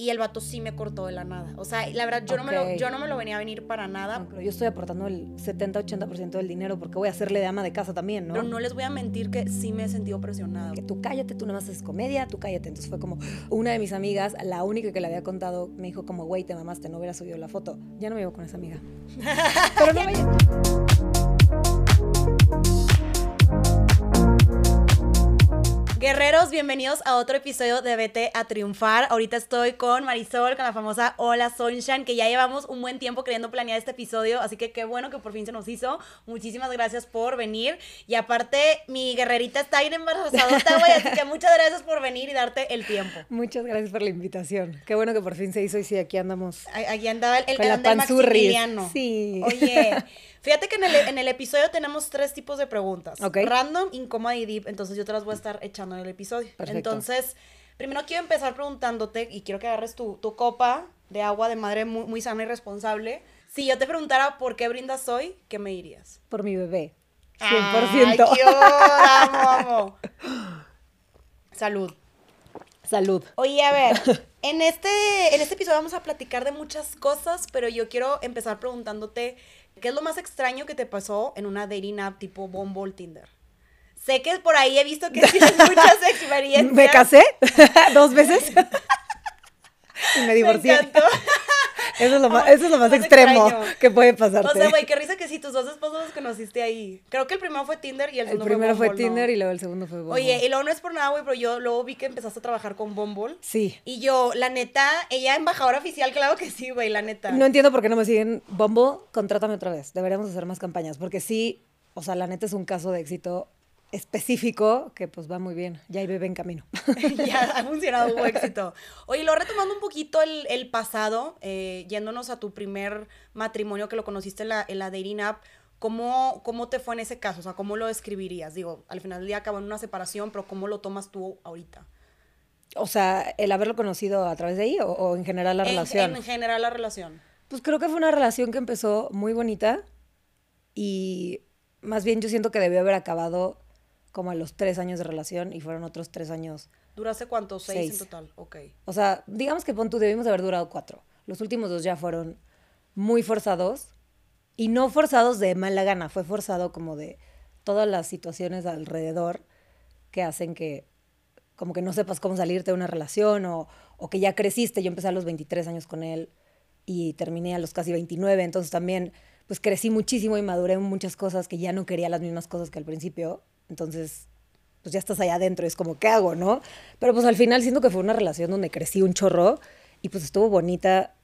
y el vato sí me cortó de la nada. O sea, la verdad, yo, no, me lo, yo no me lo venía a venir para nada. No, pero yo estoy aportando el 70-80% del dinero porque voy a hacerle de ama de casa también, ¿no? Pero no les voy a mentir que sí me he sentido presionada. Que tú cállate, tú nada más haces comedia, tú cállate. Entonces fue como una de mis amigas, la única que le había contado, me dijo como, güey, te mamaste, no hubiera subido la foto. Ya no me llevo con esa amiga. Pero no me Guerreros, bienvenidos a otro episodio de Vete a Triunfar. Ahorita estoy con Marisol, con la famosa Hola Sunshine, que ya llevamos un buen tiempo queriendo planear este episodio, así que qué bueno que por fin se nos hizo. Muchísimas gracias por venir. Y aparte, mi guerrerita está bien embarazadota, güey, así que muchas gracias por venir y darte el tiempo. Muchas gracias por la invitación. Qué bueno que por fin se hizo y sí, aquí andamos. Aquí andaba el, el, Con la el. Sí. Oye, fíjate que en el, en el episodio tenemos tres tipos de preguntas. Random, incómoda y deep. Entonces yo te las voy a estar echando en el episodio. Perfecto. Entonces, primero quiero empezar preguntándote y quiero que agarres tu, tu copa de agua de madre muy, muy sana y responsable. Si yo te preguntara por qué brindas hoy, ¿qué me dirías? Por mi bebé. 100%. Ay, qué amo, amo. Salud. Salud. Oye, a ver, en este, en este episodio vamos a platicar de muchas cosas, pero yo quiero empezar preguntándote, ¿qué es lo más extraño que te pasó en una dating app tipo Bumble Tinder? Sé que por ahí he visto que tienes muchas experiencias. Me casé dos veces y me divorcié. Me. Eso es lo más, eso es lo más, Más extremo extraño. que puede pasarte. O sea, güey, qué risa que si tus dos esposos los conociste ahí. Creo que el primero fue Tinder y el el segundo primero fue Bumble, ¿no? Tinder y luego el segundo fue Bumble. Oye, y luego no es por nada, güey, pero yo luego vi que empezaste a trabajar con Bumble. Sí. Y yo, la neta, ella embajadora oficial, claro que sí, güey, la neta. No entiendo por qué no me siguen. Bumble, contrátame otra vez. Deberíamos hacer más campañas. Porque sí, o sea, la neta es un caso de éxito específico que pues va muy bien. Ya hay bebé en camino. ya ha funcionado, hubo éxito. Oye, lo retomando un poquito el, el pasado, eh, yéndonos a tu primer matrimonio que lo conociste en la, en la dating app, ¿cómo, ¿cómo te fue en ese caso? O sea, ¿cómo lo describirías? Digo, al final del día acabó en una separación, pero ¿cómo lo tomas tú ahorita? O sea, el haberlo conocido a través de ahí o, o en general la En- relación. En, general la relación. Pues creo que fue una relación que empezó muy bonita y más bien yo siento que debió haber acabado como a los tres años de relación y fueron otros tres años. ¿Duraste cuánto? Seis, Seis. en total. Ok. O sea, digamos que pon tú, debimos haber durado cuatro. Los últimos dos ya fueron muy forzados y no forzados de mala gana, fue forzado como de todas las situaciones alrededor que hacen que como que no sepas cómo salirte de una relación o, o que ya creciste. Yo empecé a los 23 años con él y terminé a los casi 29, entonces también pues crecí muchísimo y maduré en muchas cosas que ya no quería las mismas cosas que al principio. Entonces, pues ya estás allá adentro es como, ¿qué hago, no? Pero pues al final siento que fue una relación donde crecí un chorro y pues estuvo bonita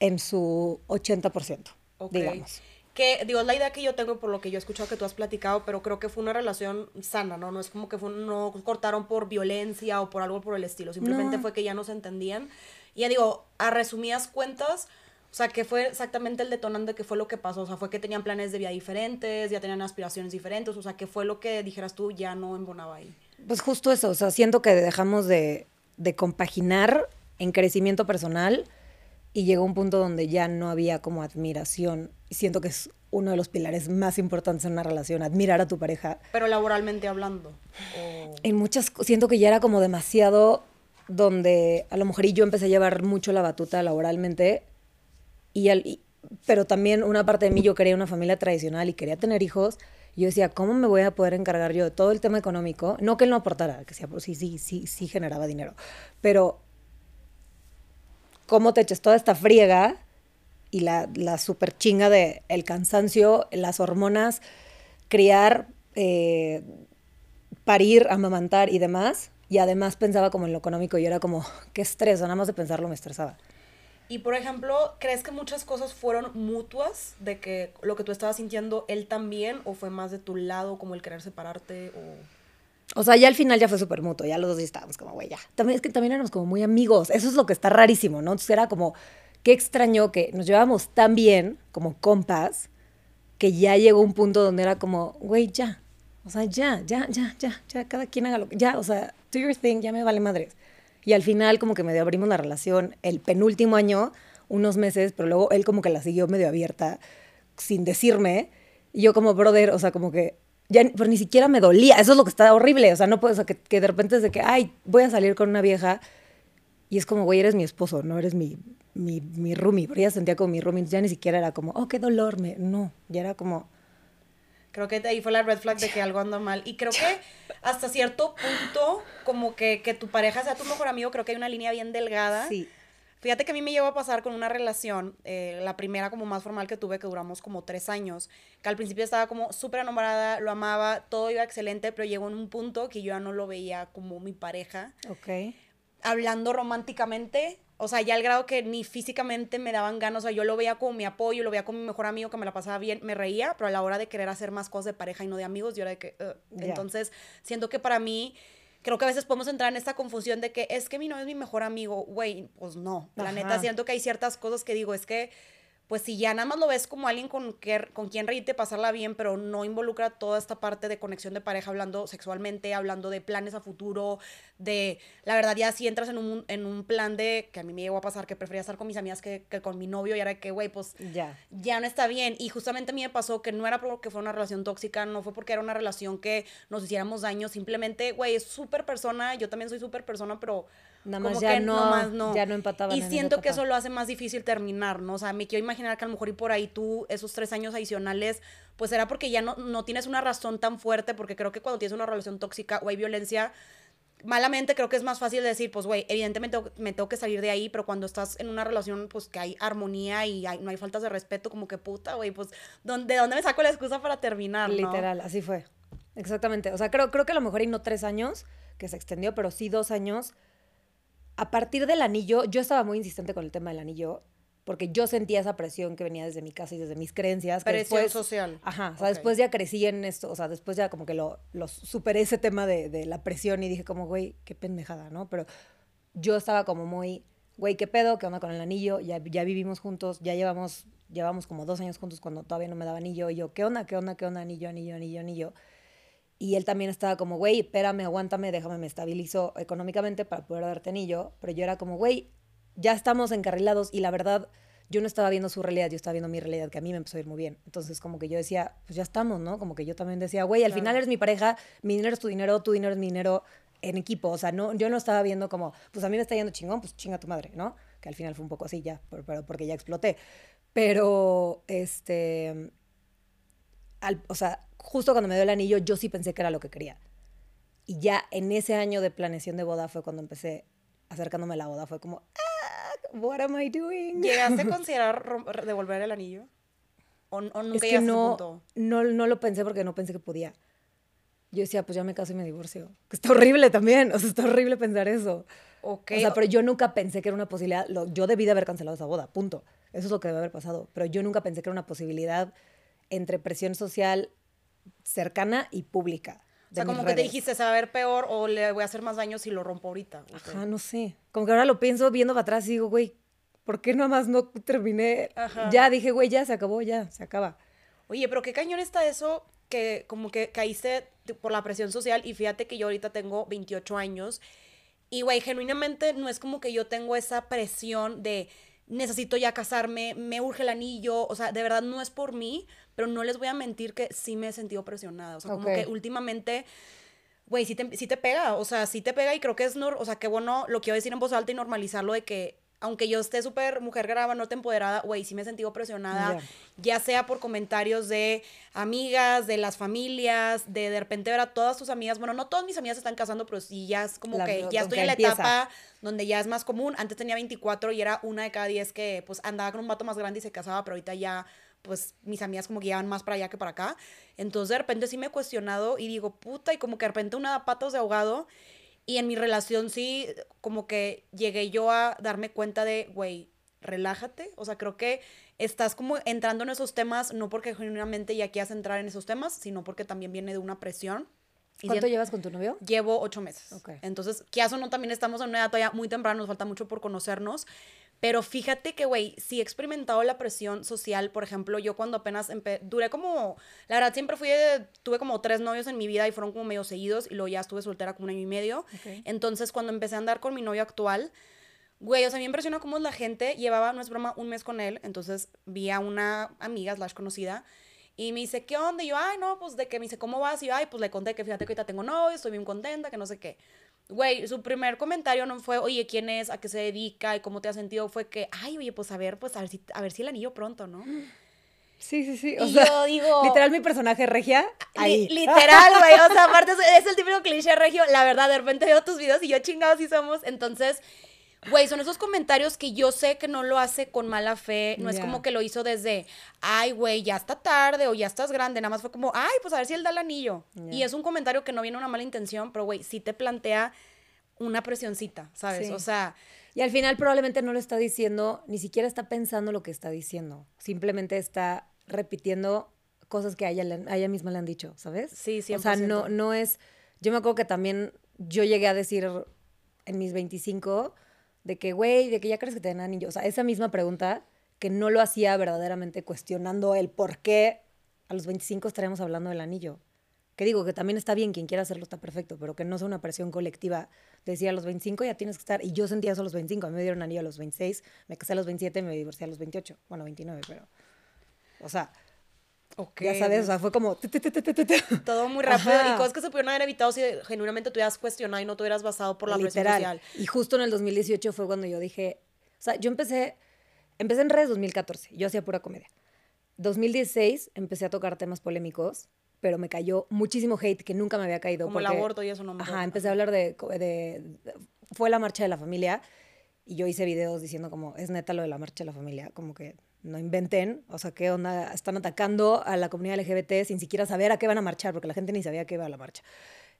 en su 80%, Ok. digamos. Que, digo, es la idea que yo tengo por lo que yo he escuchado que tú has platicado, pero creo que fue una relación sana, ¿no? No es como que fue, no cortaron por violencia o por algo por el estilo, simplemente No. fue que ya no se entendían. Y ya digo, a resumidas cuentas, o sea, que fue exactamente el detonante que fue lo que pasó? O sea, fue que tenían planes de vida diferentes, ya tenían aspiraciones diferentes, o sea, que fue lo que dijeras tú ya no embonaba ahí. Pues justo eso, o sea, siento que dejamos de, de compaginar en crecimiento personal y llegó un punto donde ya no había como admiración. Y siento que es uno de los pilares más importantes en una relación, admirar a tu pareja. Pero laboralmente hablando. o- En muchas, siento que ya era como demasiado donde a lo mejor y yo empecé a llevar mucho la batuta laboralmente, y al- pero también una parte de mí yo quería una familia tradicional y quería tener hijos. Yo decía, ¿cómo me voy a poder encargar yo de todo el tema económico? No que él no aportara, que sea, pues sí, sí, sí, sí generaba dinero, pero ¿cómo te eches toda esta friega y la, la super chinga de el cansancio, las hormonas, criar, eh, parir, amamantar y demás? Y además pensaba como en lo económico y era como, qué estrés, nada más de pensarlo me estresaba. Y por ejemplo, ¿crees que muchas cosas fueron mutuas? De que lo que tú estabas sintiendo él también, o fue más de tu lado, como el querer separarte, o. O sea, ya al final ya fue súper mutuo, ya los dos estábamos como, güey, ya. También es que también éramos como muy amigos, eso es lo que está rarísimo, ¿no? Entonces era como, qué extraño que nos llevábamos tan bien, como compas, que ya llegó un punto donde era como, güey, ya. O sea, ya, ya, ya, ya, ya, cada quien haga lo que, ya, o sea, do your thing, ya me vale madres. Y al final como que medio abrimos la relación el penúltimo año, unos meses, pero luego él como que la siguió medio abierta, sin decirme. Y yo como, brother, o sea, como que ya, pero ni siquiera me dolía. Eso es lo que está horrible. O sea, no puedo, o sea, que, que de repente es de que, ay, voy a salir con una vieja Y es como, güey, eres mi esposo, no eres mi, mi, mi roomie. Pero ella sentía como mi roomie, ya ni siquiera era como, oh, qué dolor, me... no, ya era como... Creo que ahí fue la red flag de que algo anda mal. Y creo que hasta cierto punto, como que, que tu pareja sea tu mejor amigo, creo que hay una línea bien delgada. Sí. Fíjate que a mí me llevó a pasar con una relación, eh, la primera como más formal que tuve, que duramos como tres años, que al principio estaba como súper enamorada, lo amaba, todo iba excelente, pero llegó en un punto que yo ya no lo veía como mi pareja. Ok. Hablando románticamente, o sea, ya al grado que ni físicamente me daban ganas, o sea, yo lo veía como mi apoyo, lo veía como mi mejor amigo, que me la pasaba bien, me reía, pero a la hora de querer hacer más cosas de pareja y no de amigos, yo era de que... Entonces, siento que para mí, creo que a veces podemos entrar en esta confusión de que es que mi novio es mi mejor amigo, güey, pues no. La Ajá. neta, siento que hay ciertas cosas que digo, es que, pues si ya nada más lo ves como alguien con, que, con quien reírte, pasarla bien, pero no involucra toda esta parte de conexión de pareja, hablando sexualmente, hablando de planes a futuro, de, la verdad, ya si entras en un, en un plan de, que a mí me llegó a pasar, que prefería estar con mis amigas que, que con mi novio, y era que, güey, pues Ya. ya no está bien. Y justamente a mí me pasó que no era porque fue una relación tóxica, no fue porque era una relación que nos hiciéramos daño, simplemente, güey, es súper persona, yo también soy súper persona, pero Nada como más ya que no, nomás no. ya no empataban Y en siento que eso lo hace más difícil terminar, ¿no? O sea, me quiero imaginar que a lo mejor y por ahí tú, esos tres años adicionales, pues era porque ya no, no tienes una razón tan fuerte, porque creo que cuando tienes una relación tóxica o hay violencia, malamente creo que es más fácil decir, pues, güey, evidentemente me tengo que salir de ahí, pero cuando estás en una relación, pues, que hay armonía y hay- no hay faltas de respeto, como que puta, güey, pues, ¿dónde- ¿de dónde me saco la excusa para terminar, no? Literal, así fue. Exactamente. O sea, creo, creo que a lo mejor y no tres años, que se extendió, pero sí dos años. A partir del anillo, yo estaba muy insistente con el tema del anillo, porque yo sentía esa presión que venía desde mi casa y desde mis creencias. que Presión después- social. Ajá, o sea, Ok. después ya crecí en esto, o sea, después ya como que lo, lo superé ese tema de, de la presión y dije como, güey, qué pendejada, ¿no? Pero yo estaba como muy, güey, ¿qué pedo? ¿Qué onda con el anillo? Ya, ya vivimos juntos, ya llevamos, llevamos como dos años juntos cuando todavía no me daba anillo. Y yo, ¿qué onda? ¿Qué onda? ¿Qué onda? Anillo, anillo, anillo, anillo. Y él también estaba como, güey, espérame, aguántame, déjame, me estabilizo económicamente para poder darte anillo. Pero yo era como, güey, ya estamos encarrilados y la verdad, yo no estaba viendo su realidad, yo estaba viendo mi realidad, que a mí me empezó a ir muy bien. Entonces, como que yo decía, pues ya estamos, ¿no? Como que yo también decía, güey, al Claro. final eres mi pareja, mi dinero es tu dinero, tu dinero es mi dinero en equipo. O sea, no, yo no estaba viendo como, pues a mí me está yendo chingón, pues chinga tu madre, ¿no? Que al final fue un poco así ya, por- pero porque ya exploté. Pero, este, al- o sea, justo cuando me dio el anillo, yo sí pensé que era lo que quería. Y ya en ese año de planeación de boda fue cuando empecé acercándome a la boda. Fue como, ah, what am I doing? ¿Llegaste a considerar devolver el anillo? ¿O, o nunca es que no, punto? no, no lo pensé porque no pensé que podía. Yo decía, pues ya me caso y me divorcio. Que está horrible también. O sea, está horrible pensar eso. Ok. O sea, pero yo nunca pensé que era una posibilidad. Lo- yo debí de haber cancelado esa boda, punto. Eso es lo que debe haber pasado. Pero yo nunca pensé que era una posibilidad entre presión social cercana y pública. o sea, como que te redes. dijiste, se va a ver peor o le voy a hacer más daño si lo rompo ahorita. Ok. Ajá, no sé. Como que ahora lo pienso viendo para atrás y digo, güey, ¿por qué nada más no terminé? Ajá. Ya dije, güey, ya se acabó, ya, se acaba. Oye, pero qué cañón está eso que como que caíste por la presión social y fíjate que yo ahorita tengo 28 años y güey, genuinamente no es como que yo tengo esa presión de necesito ya casarme, me urge el anillo, o sea, de verdad no es por mí, pero no les voy a mentir que sí me he sentido presionada, o sea, como que últimamente güey, sí te, sí te pega, o sea, sí te pega y creo que es, nor- o sea, qué bueno lo quiero decir en voz alta y normalizarlo de que aunque yo esté súper mujer grava, no te empoderada, güey, sí me he sentido presionada, ya sea por comentarios de amigas, de las familias, de de repente ver a todas tus amigas, bueno, no todas mis amigas se están casando, pero sí ya es como La- que ya estoy que en la empieza. etapa donde ya es más común, antes tenía 24 y era una de cada 10 que pues andaba con un vato más grande y se casaba, pero ahorita ya pues mis amigas como que llevan más para allá que para acá. Entonces de repente sí me he cuestionado y digo, puta, y como que de repente una da patos de ahogado. Y en mi relación sí, como que llegué yo a darme cuenta de, güey, relájate. O sea, creo que estás como entrando en esos temas, no porque genuinamente ya quieras entrar en esos temas, sino porque también viene de una presión. ¿Cuánto llevas con tu novio? Llevo ocho meses. Ok. Entonces, que o no, también estamos en una edad todavía muy temprana, nos falta mucho por conocernos. Pero fíjate que, güey, sí he experimentado la presión social. Por ejemplo, yo cuando apenas duré como, la verdad, siempre fui, de- tuve como tres novios en mi vida y fueron como medio seguidos y luego ya estuve soltera como un año y medio. Entonces, cuando empecé a andar con mi novio actual, güey, o sea, me impresiona cómo la gente llevaba, no es broma, un mes con él. Entonces, vi a una amiga, slash conocida, y me dice, ¿qué onda? Y yo, ay, no, pues de que me dice, ¿cómo vas? Y yo, ay, pues le conté que fíjate que ahorita tengo novio, estoy bien contenta, que no sé qué. Güey, su primer comentario no fue, oye, ¿quién es? ¿A qué se dedica? ¿Y cómo te has sentido? Fue que, ay, oye, pues a ver, pues a ver si, a ver si el anillo pronto, ¿no? Sí, sí, sí. y yo digo... Literal, mi personaje regia, ahí. literal, güey. O sea, aparte es, es el típico cliché regio. La verdad, de repente veo tus videos y yo chingados sí somos. Entonces, Güey, son esos comentarios que yo sé que no lo hace con mala fe. No es como que lo hizo desde, ay, güey, ya está tarde o ya estás grande. Nada más fue como, ay, pues a ver si él da el anillo. Y es un comentario que no viene una mala intención, pero, güey, sí te plantea una presioncita, ¿sabes? O sea. Y al final probablemente no lo está diciendo, ni siquiera está pensando lo que está diciendo. Simplemente está repitiendo cosas que a ella, a ella misma le han dicho, ¿sabes? Sí, sí. O sea, no, no es. Yo me acuerdo que también yo llegué a decir en mis 25 de que, güey, de que ya crees que te den anillo. O sea, esa misma pregunta que no lo hacía verdaderamente cuestionando el por qué a los 25 estaremos hablando del anillo. Que digo, que también está bien, quien quiera hacerlo está perfecto, pero que no sea una presión colectiva. decía a los 25 ya tienes que estar, y yo sentía eso a los 25, a mí me dieron anillo a los 26, me casé a los 27 y me divorcié a los 28, bueno, 29, pero, o sea, ya sabes, o sea, fue como... Todo muy rápido. Y cosas que se pudieron haber evitado si genuinamente te hubieras cuestionado y no te hubieras basado por la presión social. Y justo en el 2018 fue cuando yo dije... O sea, yo empecé... Empecé en redes 2014. Yo hacía pura comedia. 2016 empecé a tocar temas polémicos, pero me cayó muchísimo hate que nunca me había caído. Como el aborto y eso no me Ajá, empecé a hablar de, de... Fue la marcha de la familia y yo hice videos diciendo como, es neta lo de la marcha de la familia, como que no inventen, o sea, ¿qué onda? Están atacando a la comunidad LGBT sin siquiera saber a qué van a marchar, porque la gente ni sabía a qué iba a la marcha.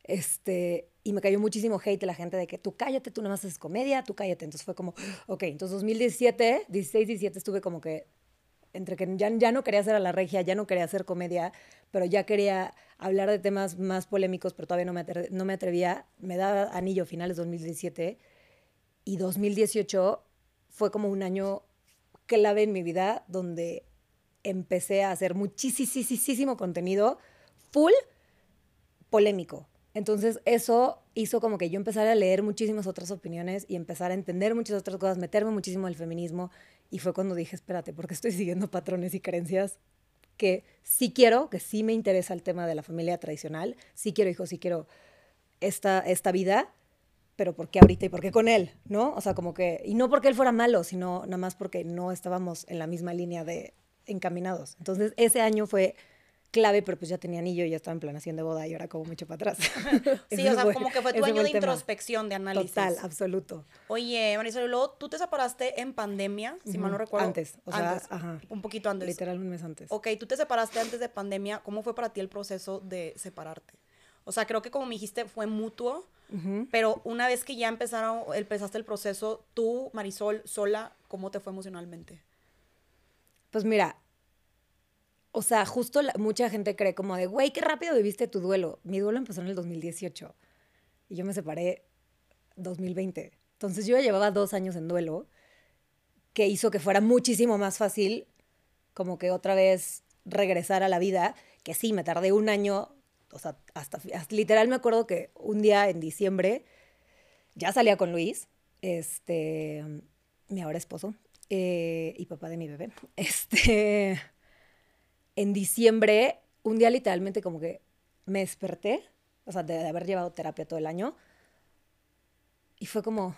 Este, y me cayó muchísimo hate la gente de que tú cállate, tú nada más haces comedia, tú cállate. Entonces fue como, ok, entonces 2017, 16, 17 estuve como que entre que ya, ya no quería hacer a la regia, ya no quería hacer comedia, pero ya quería hablar de temas más polémicos, pero todavía no me, no me atrevía. Me da anillo finales 2017 y 2018 fue como un año clave en mi vida donde empecé a hacer muchísimo contenido full polémico. Entonces eso hizo como que yo empezara a leer muchísimas otras opiniones y empezar a entender muchas otras cosas, meterme muchísimo en el feminismo y fue cuando dije, espérate, porque estoy siguiendo patrones y creencias que sí quiero, que sí me interesa el tema de la familia tradicional, sí quiero hijos, sí quiero esta, esta vida, pero ¿por qué ahorita y por qué con él? ¿No? O sea, como que, y no porque él fuera malo, sino nada más porque no estábamos en la misma línea de encaminados. Entonces, ese año fue clave, pero pues ya tenía anillo y ya estaba en planación de boda y ahora como mucho para atrás. sí, o sea, como que fue tu año de introspección, de análisis. Total, absoluto. Oye, Marisol, luego tú te separaste en pandemia, si mal no recuerdo. Antes, o sea, ajá. Un poquito antes. Literal un mes antes. Ok, tú te separaste antes de pandemia. ¿Cómo fue para ti el proceso de separarte? O sea, creo que como me dijiste, fue mutuo, pero una vez que ya empezaron, empezaste el proceso, tú, Marisol, sola, ¿cómo te fue emocionalmente? Pues mira, o sea, justo mucha gente cree como de, güey, qué rápido viviste tu duelo. Mi duelo empezó en el 2018 y yo me separé 2020. Entonces yo ya llevaba dos años en duelo, que hizo que fuera muchísimo más fácil como que otra vez regresar a la vida, que sí, me tardé un año o sea, hasta, literal me acuerdo que un día en diciembre ya salía con Luis, este, mi ahora esposo, eh, y papá de mi bebé. Este, en diciembre, un día literalmente como que me desperté, o sea, de, haber llevado terapia todo el año, y fue como,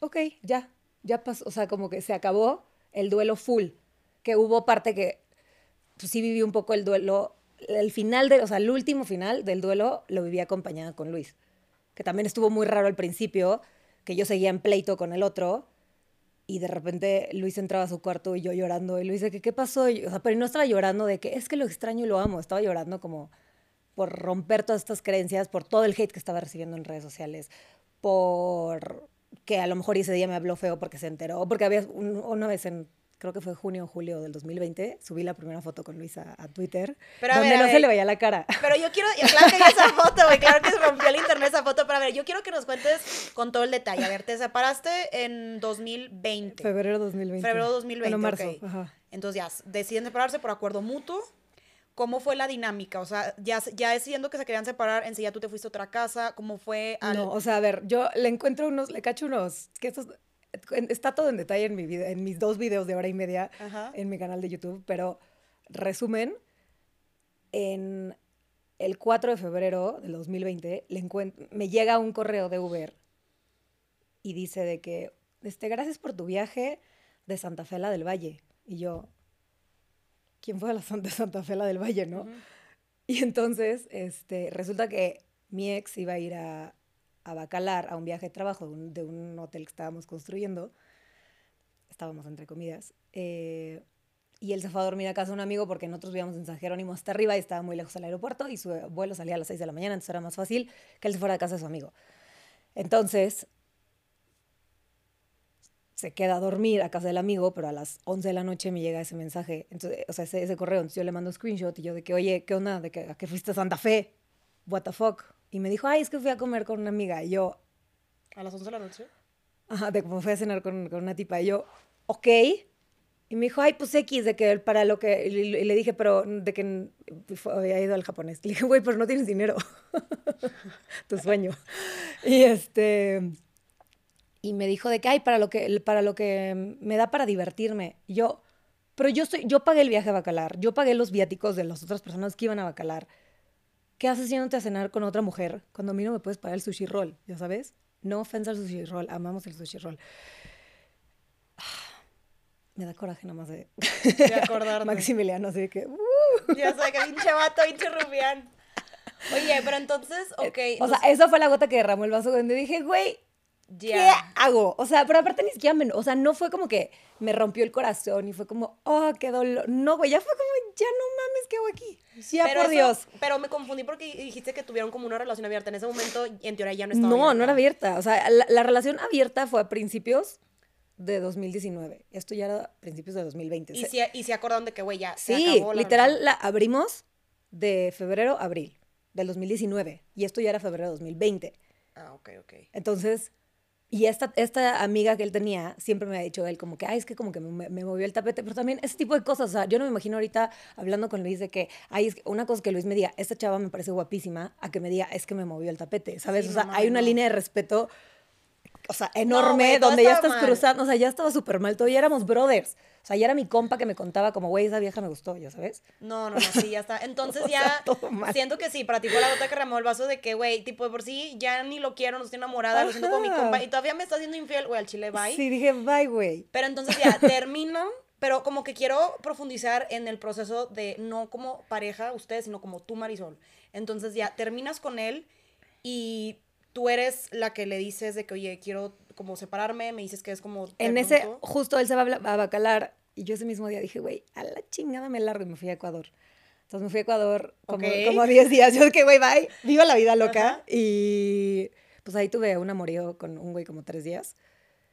ok, ya, ya pasó, o sea, como que se acabó el duelo full, que hubo parte que, pues sí viví un poco el duelo el final, de, o sea, el último final del duelo lo viví acompañada con Luis, que también estuvo muy raro al principio, que yo seguía en pleito con el otro y de repente Luis entraba a su cuarto y yo llorando y Luis de qué pasó, o sea, pero no estaba llorando de que es que lo extraño y lo amo, estaba llorando como por romper todas estas creencias, por todo el hate que estaba recibiendo en redes sociales, por que a lo mejor ese día me habló feo porque se enteró, porque había una vez en creo que fue junio o julio del 2020, subí la primera foto con Luisa a Twitter, pero donde no se le veía la cara. Pero yo quiero, claro que esa foto, güey, claro que se rompió el internet esa foto, pero a ver, yo quiero que nos cuentes con todo el detalle. A ver, te separaste en 2020. Febrero 2020. Febrero 2020, bueno, marzo, ajá. Entonces ya, deciden separarse por acuerdo mutuo. ¿Cómo fue la dinámica? O sea, ya, ya decidiendo que se querían separar, enseguida tú te fuiste a otra casa, ¿cómo fue? No, o sea, a ver, yo le encuentro unos, le cacho unos, que estos está todo en detalle en, mi video, en mis dos videos de hora y media en mi canal de YouTube, pero resumen, en el 4 de febrero del 2020 le me llega un correo de Uber y dice de que, este, gracias por tu viaje de Santa Fe a la del Valle. Y yo, ¿quién fue a la Santa, Santa Fe a la del Valle, no? Y entonces, este, resulta que mi ex iba a ir a, a Bacalar a un viaje de trabajo de un, hotel que estábamos construyendo. Estábamos entre comidas. eh, y él se fue a dormir a casa de un amigo porque nosotros vivíamos en San Jerónimo hasta arriba y estaba muy lejos del aeropuerto y su vuelo salía a las 6 de la mañana, entonces era más fácil que él se fuera a casa de su amigo. Entonces, se queda a dormir a casa del amigo, pero a las 11 de la noche me llega ese mensaje, entonces, o sea, ese, ese correo. Entonces yo le mando screenshot y yo de que, oye, ¿qué onda? ¿De que, ¿A qué fuiste a Santa Fe? ¿What the fuck? Y me dijo, ay, es que fui a comer con una amiga. Y yo, ¿A las 11 de la noche? ajá, de cómo fui a cenar con, con una tipa. Y yo, ok. Y me dijo, ay, pues X, de que para lo que. Y le, dije, pero de que fue- había ido al japonés. Le dije, güey, pero no tienes dinero. tu sueño. Y este. Y me dijo de que, ay, para lo que, para lo que me da para divertirme. Y yo, pero yo, soy, yo pagué el viaje a Bacalar. Yo pagué los viáticos de las otras personas que iban a Bacalar. ¿Qué haces yéndote a cenar con otra mujer cuando a mí no me puedes pagar el sushi roll? ¿Ya sabes? No ofensa al sushi roll, amamos el sushi roll. Me da coraje nada más de De acordarte. Maximiliano, así que... uh. Ya sé, que pinche vato, pinche rubián. Oye, pero entonces, ok. O sea, eso fue la gota que derramó el vaso donde dije, güey, ¿qué hago? O sea, pero aparte ni siquiera me... O sea, no fue como que me rompió el corazón y fue como, oh, qué dolor. No, güey, ya fue como, ya no mames, ¿qué hago aquí? Ya, Pero por eso- Dios. Pero me confundí porque dijiste que tuvieron como una relación abierta. En ese momento, en teoría, ya no estaba No, abierta. no era abierta. O sea, la, la relación abierta fue a principios de 2019. Esto ya era a principios de 2020. Y Se- si, y si acordaron de que, güey, ya se sí, acabó la literal relación. la abrimos de febrero a abril del 2019. Y esto ya era febrero de 2020. Ah, ok, ok. Entonces, y esta, esta amiga que él tenía siempre me ha dicho él como que, ay, es que como que me, me movió el tapete, pero también ese tipo de cosas, o sea, yo no me imagino ahorita hablando con Luis de que, ay, es que una cosa que Luis me diga, esta chava me parece guapísima, a que me diga, es que me movió el tapete, ¿sabes? Sí, o sea, hay una no. línea de respeto, o sea, enorme, donde ya estás mal. cruzando, o sea, ya estaba súper mal, todo, ya éramos brothers. O sea, ya era mi compa que me contaba como, güey, esa vieja me gustó, ya sabes. No, no, no, sí, ya está. Entonces O sea, ya siento que sí, para ti fue la gota que remó el vaso de que, güey, tipo de por sí ya ni lo quiero, no estoy enamorada, lo siento con mi Ajá. compa y todavía me está haciendo infiel, güey, al chile, bye. Sí, dije, bye, güey. Pero entonces ya terminan, pero como que quiero profundizar en el proceso de no como pareja ustedes, sino como tú, Marisol. Entonces ya terminas con él y tú eres la que le dices de que, oye, quiero como separarme, me dices que es como... En ese, justo él se va a, Bacalar y yo ese mismo día dije, güey, a la chingada me largo y me fui a Ecuador. Entonces me fui a Ecuador como, Ok. como 10 días. Yo que, güey, bye, viva la vida loca. Ajá. Y pues ahí tuve un amorío con un güey como tres días.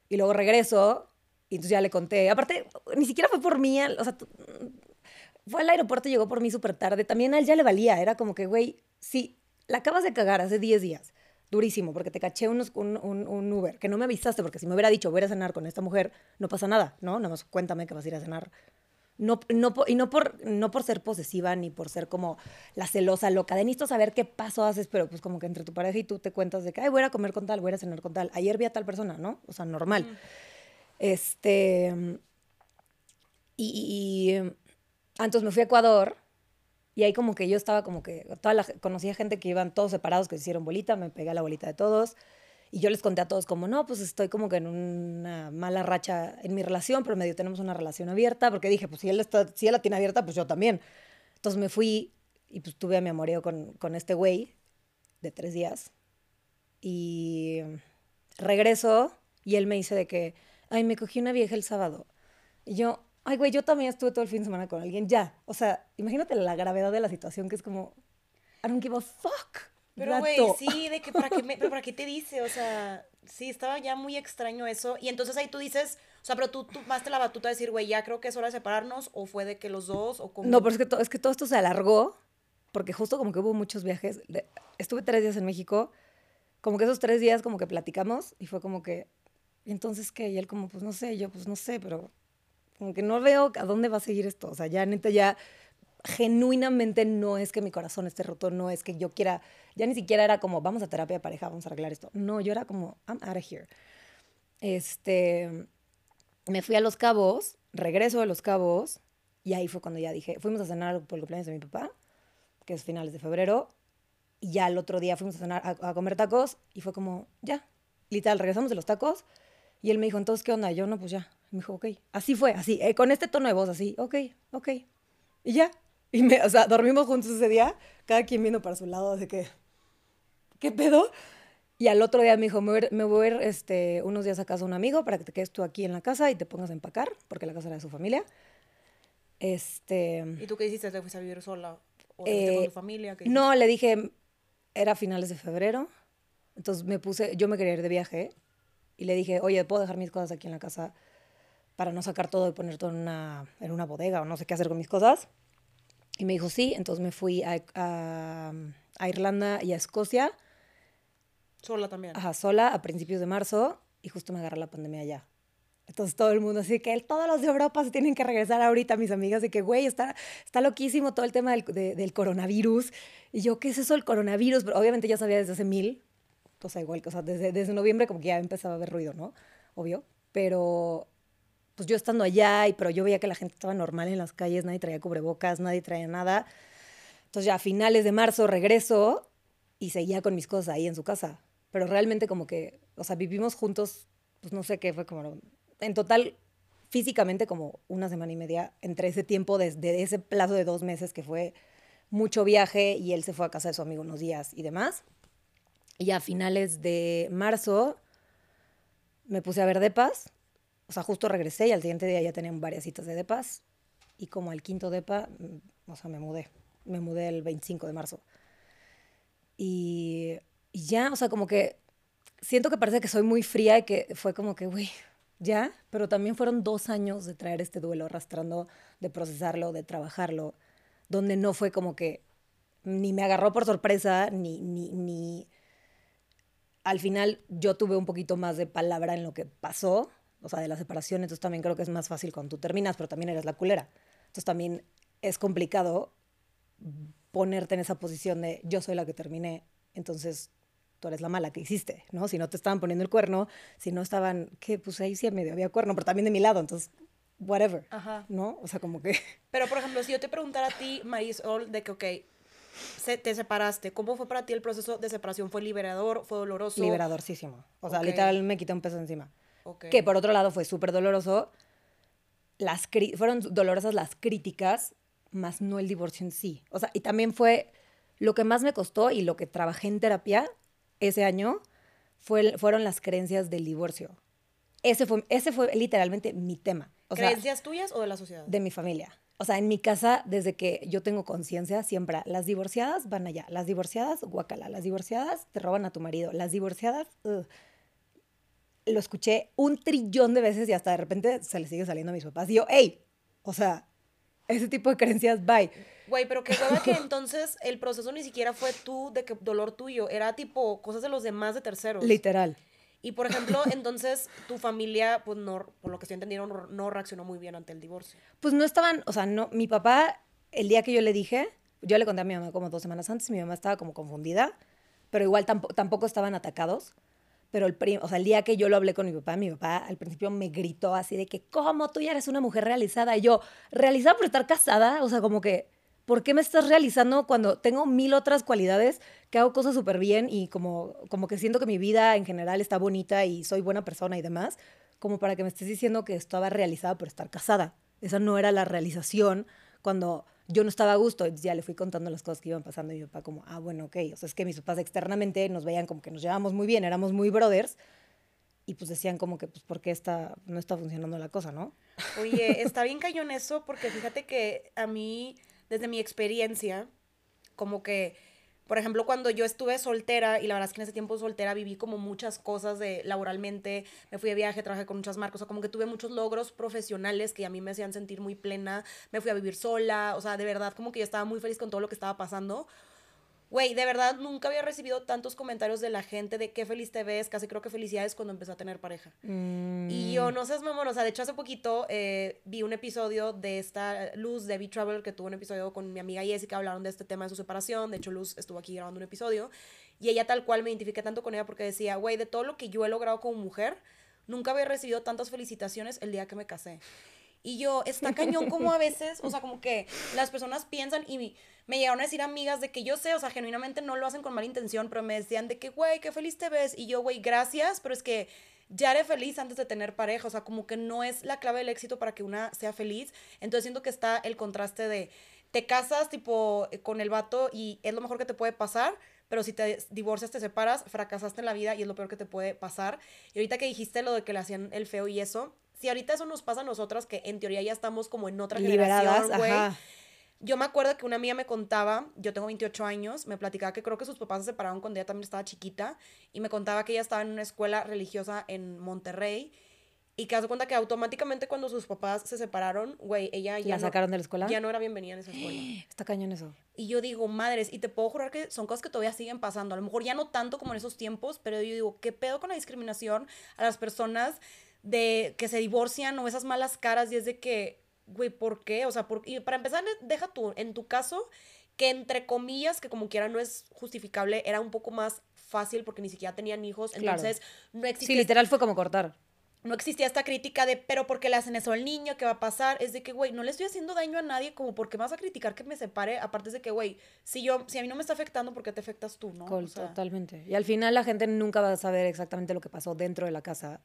Y luego regreso y entonces ya le conté. Aparte, ni siquiera fue por mí, o sea, fue al aeropuerto y llegó por mí súper tarde. También a él ya le valía. Era como que, güey, sí, la acabas de cagar hace 10 días. Durísimo, porque te caché unos, un, un- un Uber, que no me avisaste, porque si me hubiera dicho voy a cenar con esta mujer, no pasa nada, ¿no? Nada más cuéntame que vas a ir a cenar. No, no, y no por, no por ser posesiva ni por ser como la celosa loca, de necesito saber qué paso haces, pero pues como que entre tu pareja y tú te cuentas de que, ay, voy a comer con tal, voy a cenar con tal. Ayer vi a tal persona, ¿no? O sea, normal. Este. Y, y- entonces me fui a Ecuador y ahí como que yo estaba como que, toda la, conocía gente que iban todos separados, que se hicieron bolita, me pegué a la bolita de todos. Y yo les conté a todos como, no, pues estoy como que en una mala racha en mi relación, pero medio tenemos una relación abierta, porque dije, pues si él, si la tiene abierta, pues yo también. Entonces me fui y pues tuve a mi amoreo con, con este güey de tres días. Y regreso y él me dice de que, ay, me cogí una vieja el sábado. Y yo, ay, güey, yo también estuve todo el fin de semana con alguien, ya. O sea, imagínate la gravedad de la situación que es como, I don't give a fuck. Pero, güey, vato". sí, de que para qué, me- pero para qué te dice, o sea, sí, estaba ya muy extraño eso. Y entonces ahí tú dices, o sea, pero tú, tú más te la batuta de decir, güey, ya creo que es hora de separarnos, o fue de que los dos, o como... No, pero es que, to- es que todo esto se alargó, porque justo como que hubo muchos viajes. de- estuve tres días en México, como que esos tres días como que platicamos y fue como que, ¿y entonces qué? Y él como, pues no sé, y yo pues no sé, pero como que no veo a dónde va a seguir esto. O sea, ya neta, ya genuinamente no es que mi corazón esté roto, no es que yo quiera, ya ni siquiera era como, vamos a terapia de pareja, vamos a arreglar esto. No, yo era como, I'm out of here. Este, me fui a Los Cabos, regreso de Los Cabos, y ahí fue cuando ya dije, fuimos a cenar por el cumpleaños de mi papá, que es finales de febrero, Y ya el otro día fuimos a, cenar, a, comer tacos y fue como, ya, literal, regresamos de los tacos. Y él me dijo, entonces, ¿qué onda? Yo, no, pues ya. Me dijo, ok. Así fue, así, eh, con este tono de voz, así, ok, ok. Y ya. Y me, o sea, dormimos juntos ese día, cada quien vino para su lado, así que, ¿qué pedo? Y al otro día me dijo, me voy, me voy a ir este, unos días a casa de un amigo para que te quedes tú aquí en la casa y te pongas a empacar, porque la casa era de su familia. Este, ¿Y tú qué hiciste? ¿Te fuiste a vivir sola? ¿O te fuiste Eh, con tu familia? ¿Qué no, le dije, era finales de febrero, entonces me puse, yo me quería ir de viaje y le dije, oye, ¿puedo dejar mis cosas aquí en la casa para no sacar todo y poner todo en una, en una bodega o no sé qué hacer con mis cosas? Y me dijo, sí, entonces me fui a, a- a Irlanda y a Escocia? Sola también. ajá, sola a principios de marzo y justo me agarró la pandemia allá. Entonces todo el mundo así que todos los de Europa se tienen que regresar ahorita, mis amigas, de que, güey, está, está loquísimo todo el tema del, de- del coronavirus. Y yo, ¿qué es eso el coronavirus? Pero obviamente ya sabía desde hace mil, o sea, igual, o sea, desde, desde noviembre como que ya empezaba a haber ruido, ¿no? Obvio. Pero pues yo estando allá, y, pero yo veía que la gente estaba normal en las calles, nadie traía cubrebocas, nadie traía nada. Entonces ya a finales de marzo regreso y seguía con mis cosas ahí en su casa. Pero realmente como que, o sea, vivimos juntos, pues no sé qué, fue como, en total, físicamente como una semana y media, entre ese tiempo, desde ese plazo de dos meses que fue mucho viaje y él se fue a casa de su amigo unos días y demás. Y a finales de marzo me puse a ver depas, o sea, justo regresé y al siguiente día ya tenían varias citas de depas. Y como al quinto depa, mm, o sea, me mudé, me mudé el 25 de marzo. Y, y ya, o sea, como que siento que parece que soy muy fría y que fue como que, güey, ya, pero también fueron dos años de traer este duelo arrastrando, de procesarlo, de trabajarlo, donde no fue como que ni me agarró por sorpresa, ni, ni, ni... Al final yo tuve un poquito más de palabra en lo que pasó, o sea, de la separación, entonces también creo que es más fácil cuando tú terminas, pero también eres la culera. Entonces también es complicado ponerte en esa posición de yo soy la que terminé, entonces tú eres la mala que hiciste, ¿no? Si no te estaban poniendo el cuerno, si no estaban, que pues ahí sí medio había cuerno, pero también de mi lado, entonces, whatever, Ajá. ¿no? O sea, como que... Pero, por ejemplo, si yo te preguntara a ti, Marisol, de que, ok, se, te separaste, ¿cómo fue para ti el proceso de separación? ¿Fue liberador? ¿Fue doloroso? Liberadorcísimo. O sea, Ok. literal me quité un peso encima. Que por otro lado fue súper doloroso. Las cri- fueron dolorosas las críticas, más no el divorcio en sí. O sea, y también fue lo que más me costó y lo que trabajé en terapia ese año fue, fueron las creencias del divorcio. Ese fue, ese fue literalmente mi tema. O sea, ¿Creencias tuyas o de la sociedad? de mi familia. O sea, en mi casa, desde que yo tengo conciencia, siempre las divorciadas van allá. Las divorciadas, guacala. Las divorciadas te roban a tu marido. Las divorciadas. Lo escuché un trillón de veces y hasta de repente se le sigue saliendo a mis papás. Y yo, hey, o sea, ese tipo de creencias, bye. Güey, pero qué hueva que entonces el proceso ni siquiera fue tú, de que dolor tuyo, era tipo cosas de los demás de terceros. Literal. Y por ejemplo, entonces tu familia, pues no, por lo que estoy entendiendo, no, reaccionó muy bien ante el divorcio. Pues no estaban, o sea, no, mi papá, el día que yo le dije, yo le conté a mi mamá como dos semanas antes, mi mamá estaba como confundida, pero igual tampoco estaban atacados. Pero el, día que yo lo hablé con mi papá, mi papá al principio me gritó así de que, ¿cómo? Tú ya eres una mujer realizada. Y yo, ¿realizada por estar casada? O sea, como que, ¿por qué me estás realizando cuando tengo mil otras cualidades, que hago cosas súper bien y como, como que siento que mi vida en general está bonita y soy buena persona y demás? Como para que me estés diciendo que estaba realizada por estar casada. Esa no era la realización cuando yo no estaba a gusto. Ya le fui contando las cosas que iban pasando y mi papá como, ah, bueno, ok. O sea, es que mis papás externamente nos veían como que nos llevábamos muy bien, éramos muy brothers. Y pues decían como que, pues, ¿por qué está, no está funcionando la cosa, no? Oye, está bien cañón eso porque fíjate que a mí, desde mi experiencia, como que, por ejemplo, cuando yo estuve soltera, y la verdad es que en ese tiempo soltera viví como muchas cosas de laboralmente, me fui de viaje, trabajé con muchas marcas, o sea, como que tuve muchos logros profesionales que a mí me hacían sentir muy plena, me fui a vivir sola, o sea, de verdad como que yo estaba muy feliz con todo lo que estaba pasando. Güey, de verdad nunca había recibido tantos comentarios de la gente de qué feliz te ves, casi creo que felicidades cuando empecé a tener pareja. Y yo, no seas mamón, o sea, de hecho hace poquito eh, vi un episodio de esta Luz de B-Travel que tuvo un episodio con mi amiga Jessica, hablaron de este tema de su separación, de hecho Luz estuvo aquí grabando un episodio, y ella tal cual me identifiqué tanto con ella porque decía, güey, de todo lo que yo he logrado como mujer, nunca había recibido tantas felicitaciones el día que me casé. Y yo, está cañón como a veces, o sea, como que las personas piensan y me llegaron a decir amigas de que yo sé, o sea, genuinamente no lo hacen con mala intención, pero me decían de que, güey, qué feliz te ves. Y yo, güey, gracias, pero es que ya eres feliz antes de tener pareja, o sea, como que no es la clave del éxito para que una sea feliz. Entonces siento que está el contraste de te casas tipo con el vato y es lo mejor que te puede pasar, pero si te divorcias, te separas, fracasaste en la vida y es lo peor que te puede pasar. Y ahorita que dijiste lo de que le hacían el feo y eso, si ahorita eso nos pasa a nosotras, que en teoría ya estamos como en otra generación, güey. Yo me acuerdo que una amiga me contaba, yo tengo 28 años, me platicaba que creo que sus papás se separaron cuando ella también estaba chiquita y me contaba que ella estaba en una escuela religiosa en Monterrey y que hace cuenta que automáticamente cuando sus papás se separaron, güey, ella ya ¿La sacaron de la escuela? Ya no era bienvenida en esa escuela. Está cañón eso. Y yo digo, madres, y te puedo jurar que son cosas que todavía siguen pasando. A lo mejor ya no tanto como en esos tiempos, pero yo digo, ¿qué pedo con la discriminación a las personas de que se divorcian o esas malas caras? Y es de que güey, ¿por qué? O sea, por, y para empezar, deja tú, en tu caso, que entre comillas, que como quiera no es justificable, era un poco más fácil porque ni siquiera tenían hijos, entonces no existía... Sí, literal fue como cortar. No existía esta crítica de, pero ¿por qué le hacen eso al niño? ¿Qué va a pasar? Es de que, güey, no le estoy haciendo daño a nadie, como porque vas a criticar que me separe, aparte de que, güey, si yo, si a mí no me está afectando, ¿por qué te afectas tú, no? totalmente. Y al final la gente nunca va a saber exactamente lo que pasó dentro de la casa.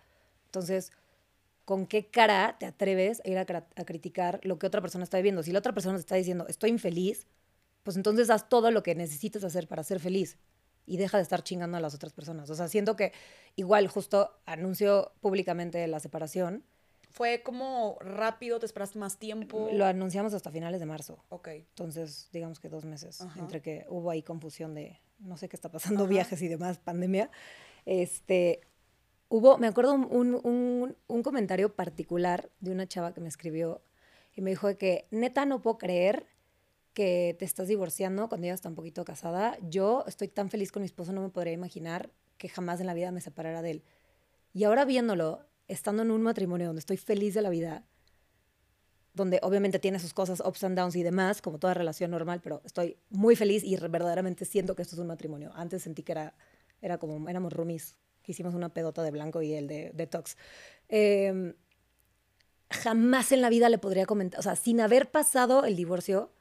Entonces, con qué cara te atreves a ir a, criticar lo que otra persona está viviendo. Si la otra persona te está diciendo, estoy infeliz, pues entonces haz todo lo que necesites hacer para ser feliz y deja de estar chingando a las otras personas. O sea, siento que igual justo anunció públicamente la separación. Fue como rápido, te esperaste más tiempo. Lo anunciamos hasta finales de marzo. Ok. Entonces, digamos que dos meses, entre que hubo ahí confusión de no sé qué está pasando, viajes y demás, pandemia. Este, hubo, me acuerdo un, un, comentario particular de una chava que me escribió y me dijo que neta no puedo creer que te estás divorciando cuando ya tan poquito casada. Yo estoy tan feliz con mi esposo, no me podría imaginar que jamás en la vida me separara de él. Y ahora viéndolo, estando en un matrimonio donde estoy feliz de la vida, donde obviamente tiene sus cosas, ups and downs y demás, como toda relación normal, pero estoy muy feliz y verdaderamente siento que esto es un matrimonio. Antes sentí que era, era como, éramos roomies hicimos una pedota de blanco y el de detox. Em, jamás en la vida le podría comentar, o sea, sin haber pasado el divorcio,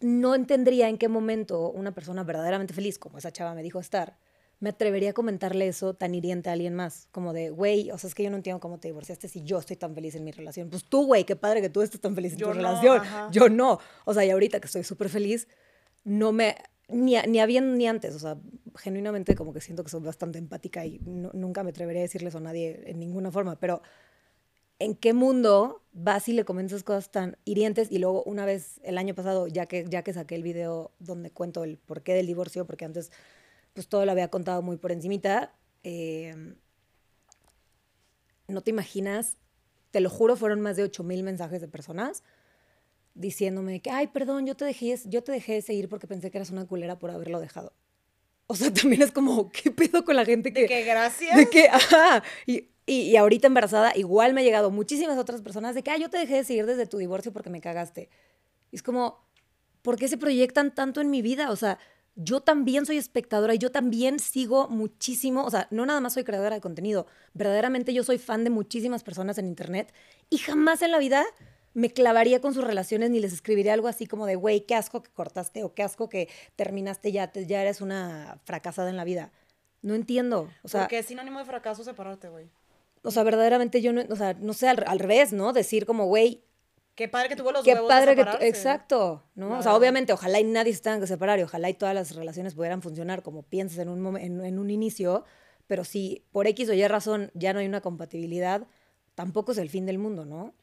no entendería en qué momento una persona verdaderamente feliz, como esa chava me dijo estar, me atrevería a comentarle eso tan hiriente a alguien más, como de, güey, o sea, es que yo no entiendo cómo te divorciaste si yo estoy tan feliz en mi relación. Pues tú, güey, qué padre que tú estés tan feliz en tu relación. Yo no. O sea, y ahorita que estoy súper feliz, no me, ni, ni habían ni antes, o sea, genuinamente como que siento que soy bastante empática y nunca me atrevería a decirles a nadie en ninguna forma, pero ¿en qué mundo vas y le comentas cosas tan hirientes? Y luego una vez el año pasado, ya que, ya que saqué el video donde cuento el porqué del divorcio, porque antes pues todo lo había contado muy por encimita, em, no te imaginas, te lo juro, fueron más de 8 mil mensajes de personas diciéndome que, ay, perdón, yo te, dejé, yo te dejé de seguir porque pensé que eras una culera por haberlo dejado. O sea, también es como, ¿qué pedo con la gente que... De que gracias. De que, ajá. Y, y, ahorita embarazada, igual me ha llegado muchísimas otras personas de que, ay, yo te dejé de seguir desde tu divorcio porque me cagaste. Y es como, ¿por qué se proyectan tanto en mi vida? O sea, yo también soy espectadora y yo también sigo muchísimo, o sea, no nada más soy creadora de contenido, verdaderamente yo soy fan de muchísimas personas en Internet y jamás en la vida me clavaría con sus relaciones ni les escribiría algo así como de, güey, qué asco que cortaste o qué asco que terminaste ya, ya eres una fracasada en la vida. No entiendo. O sea, Porque es sinónimo de fracaso separarte, güey. O sea, verdaderamente yo no, o sea, no sé, al, revés, ¿no? Decir como, güey, Qué padre que tuvo los qué huevos padre de que Exacto, ¿no? O sea, obviamente, ojalá y nadie se tenga que separar y ojalá y todas las relaciones pudieran funcionar como piensas en un, en, en un inicio, pero si por X o Y razón ya no hay una compatibilidad, tampoco es el fin del mundo, ¿no?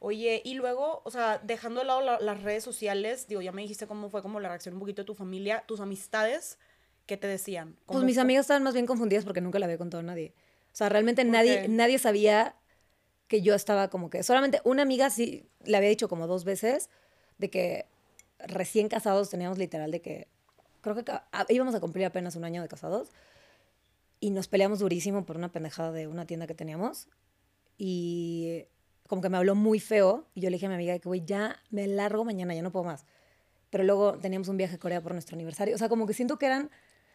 Oye, y luego, o sea, dejando de lado las redes sociales, digo, ya me dijiste cómo fue como la reacción un poquito de tu familia, tus amistades, ¿qué te decían? Pues mis amigas estaban más bien confundidas porque nunca la había contado a nadie. O sea, realmente nadie, nadie sabía que yo estaba como que, solamente una amiga sí le había dicho como dos veces de que recién casados teníamos literal de que, creo que íbamos a cumplir apenas un año de casados y nos peleamos durísimo por una pendejada de una tienda que teníamos y como que me habló muy feo y yo le dije a mi amiga que, güey, ya me largo mañana, ya no puedo más. Pero luego teníamos un viaje a Corea por nuestro aniversario. O sea, como que siento que eran,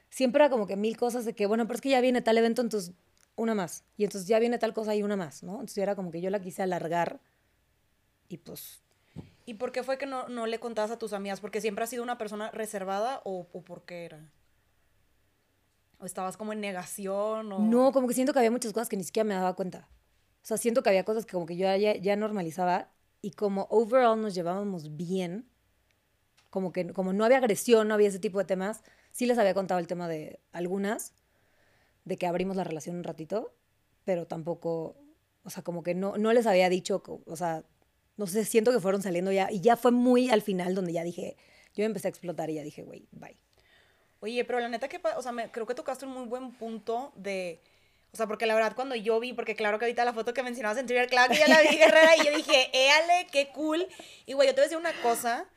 siempre era como que mil cosas de que, bueno, pero es que ya viene tal evento, entonces una más. Y entonces ya viene tal cosa y una más, ¿no? Entonces era como que yo la quise alargar y pues ¿Y por qué fue que no, no le contabas a tus amigas? ¿Porque siempre has sido una persona reservada o, o por qué era? ¿O estabas como en negación? O... No, como que siento que había muchas cosas que ni siquiera me daba cuenta. O sea, siento que había cosas que como que yo ya, ya normalizaba y como overall nos llevábamos bien, como que como no había agresión, no había ese tipo de temas, sí les había contado el tema de algunas, de que abrimos la relación un ratito, pero tampoco, o sea, como que no, no les había dicho, o sea, no sé, siento que fueron saliendo ya, y ya fue muy al final donde ya dije, yo empecé a explotar y ya dije, güey, bye. Oye, pero la neta que, o sea, creo que tocaste un muy buen punto de, o sea, porque la verdad cuando yo vi, porque claro que ahorita la foto que mencionabas en Twitter, claro que ya la vi, Guerrera, y yo dije, éale, qué cool. Y güey, yo te voy a decir una cosa,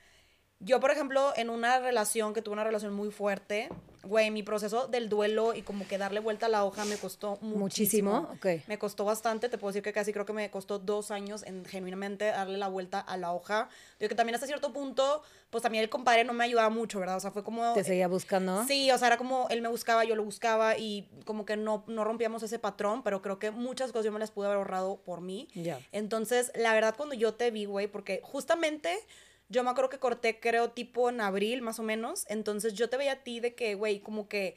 yo, por ejemplo, en una relación que tuve una relación muy fuerte, güey, mi proceso del duelo y como que darle vuelta a la hoja me costó muchísimo. Muchísimo, ok. Me costó bastante, te puedo decir que casi creo que me costó dos años en genuinamente darle la vuelta a la hoja. Digo que también hasta cierto punto, pues también el compadre no me ayudaba mucho, ¿verdad? O sea, fue como... Te seguía buscando. Sí, o sea, era como él me buscaba, yo lo buscaba y como que no, no rompíamos ese patrón, pero creo que muchas cosas yo me las pude haber ahorrado por mí. Ya. Entonces, la verdad, cuando yo te vi, güey, porque justamente yo me acuerdo que corté, creo, tipo en abril, más o menos. Entonces, yo te veía a ti de que, güey, como que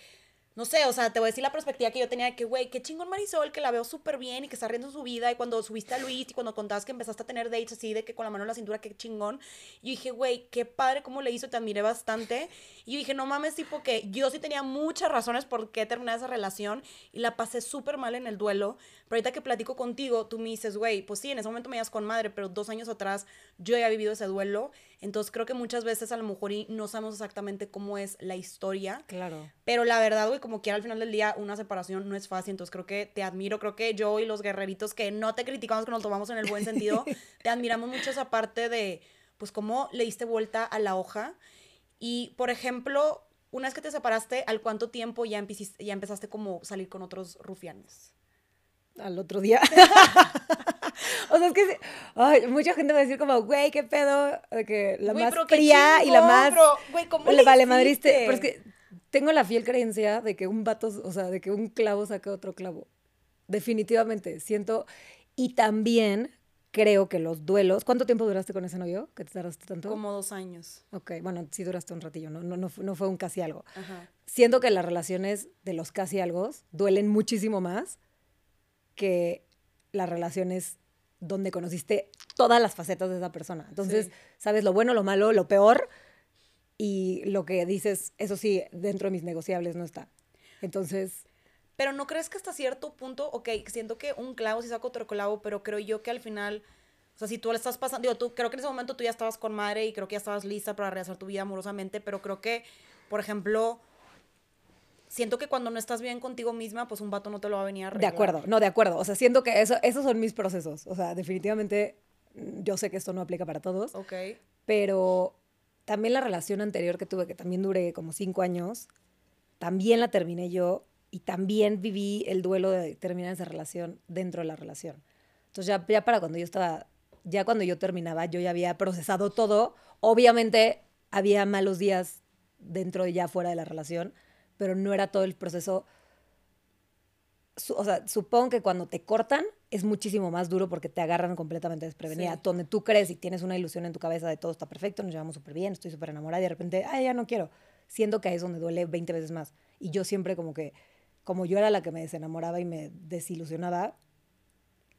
no sé, o sea, te voy a decir la perspectiva que yo tenía de que, güey, qué chingón Marisol, que la veo súper bien y que está riendo su vida. Y cuando subiste a Luis y cuando contabas que empezaste a tener dates así, de que con la mano en la cintura, qué chingón. Y dije, güey, qué padre cómo le hizo, te admiré bastante. Y dije, no mames, tipo que yo sí tenía muchas razones por qué terminar esa relación y la pasé súper mal en el duelo. Pero ahorita que platico contigo, tú me dices, güey, pues sí, en ese momento me ibas con madre, pero dos años atrás yo ya he vivido ese duelo. Entonces creo que muchas veces a lo mejor y no sabemos exactamente cómo es la historia. Claro. Pero la verdad, güey, como quiera al final del día, una separación no es fácil. Entonces creo que te admiro. Creo que yo y los guerreritos que no te criticamos, que nos tomamos en el buen sentido, te admiramos mucho esa parte de, pues, cómo le diste vuelta a la hoja. Y, por ejemplo, una vez que te separaste, ¿al cuánto tiempo ya, empeciste, ya empezaste como salir con otros rufianes? Al otro día. o sea, es que ay, mucha gente va a decir como, güey, qué pedo, que la Güey, más fría y la más bro. Güey, ¿cómo le le vale madriste. hiciste? Pero es que tengo la fiel creencia de que un vato, o sea, de que un clavo saca otro clavo. Definitivamente, siento. Y también creo que los duelos. ¿Cuánto tiempo duraste con ese novio? ¿Que te tardaste tanto? Como dos años. Ok, bueno, sí duraste un ratillo, no, no, no, no fue un casi algo. Ajá. Siento que las relaciones de los casi algo duelen muchísimo más que las relaciones donde conociste todas las facetas de esa persona. Entonces, Sí. sabes lo bueno, lo malo, lo peor y lo que dices, eso sí, dentro de mis negociables no está. Entonces, Pero no crees que hasta cierto punto, ok, siento que un clavo sí saca otro clavo, pero creo yo que al final, o sea, si tú le estás pasando, digo, tú, creo que en ese momento tú ya estabas con madre y creo que ya estabas lista para rehacer tu vida amorosamente, pero creo que, por ejemplo, siento que cuando no estás bien contigo misma, pues un vato no te lo va a venir a de arreglar. acuerdo, no, de acuerdo. O sea, siento que eso, esos son mis procesos. O sea, definitivamente, mm, yo sé que esto no aplica para todos. Ok. pero también la relación anterior que tuve, que también duré como cinco años, también la terminé yo y también viví el duelo de terminar esa relación dentro de la relación. Entonces ya, ya para cuando yo estaba, ya cuando yo terminaba, yo ya había procesado todo. Obviamente había malos días dentro y ya fuera de la relación, pero no era todo el proceso. O sea, supongo que cuando te cortan es muchísimo más duro porque te agarran completamente desprevenida. Sí. Donde tú crees y tienes una ilusión en tu cabeza de todo está perfecto, nos llevamos súper bien, estoy súper enamorada y de repente, ay, ya no quiero. Siento que ahí es donde duele 20 veces más. Y yo siempre como que, como yo era la que me desenamoraba y me desilusionaba,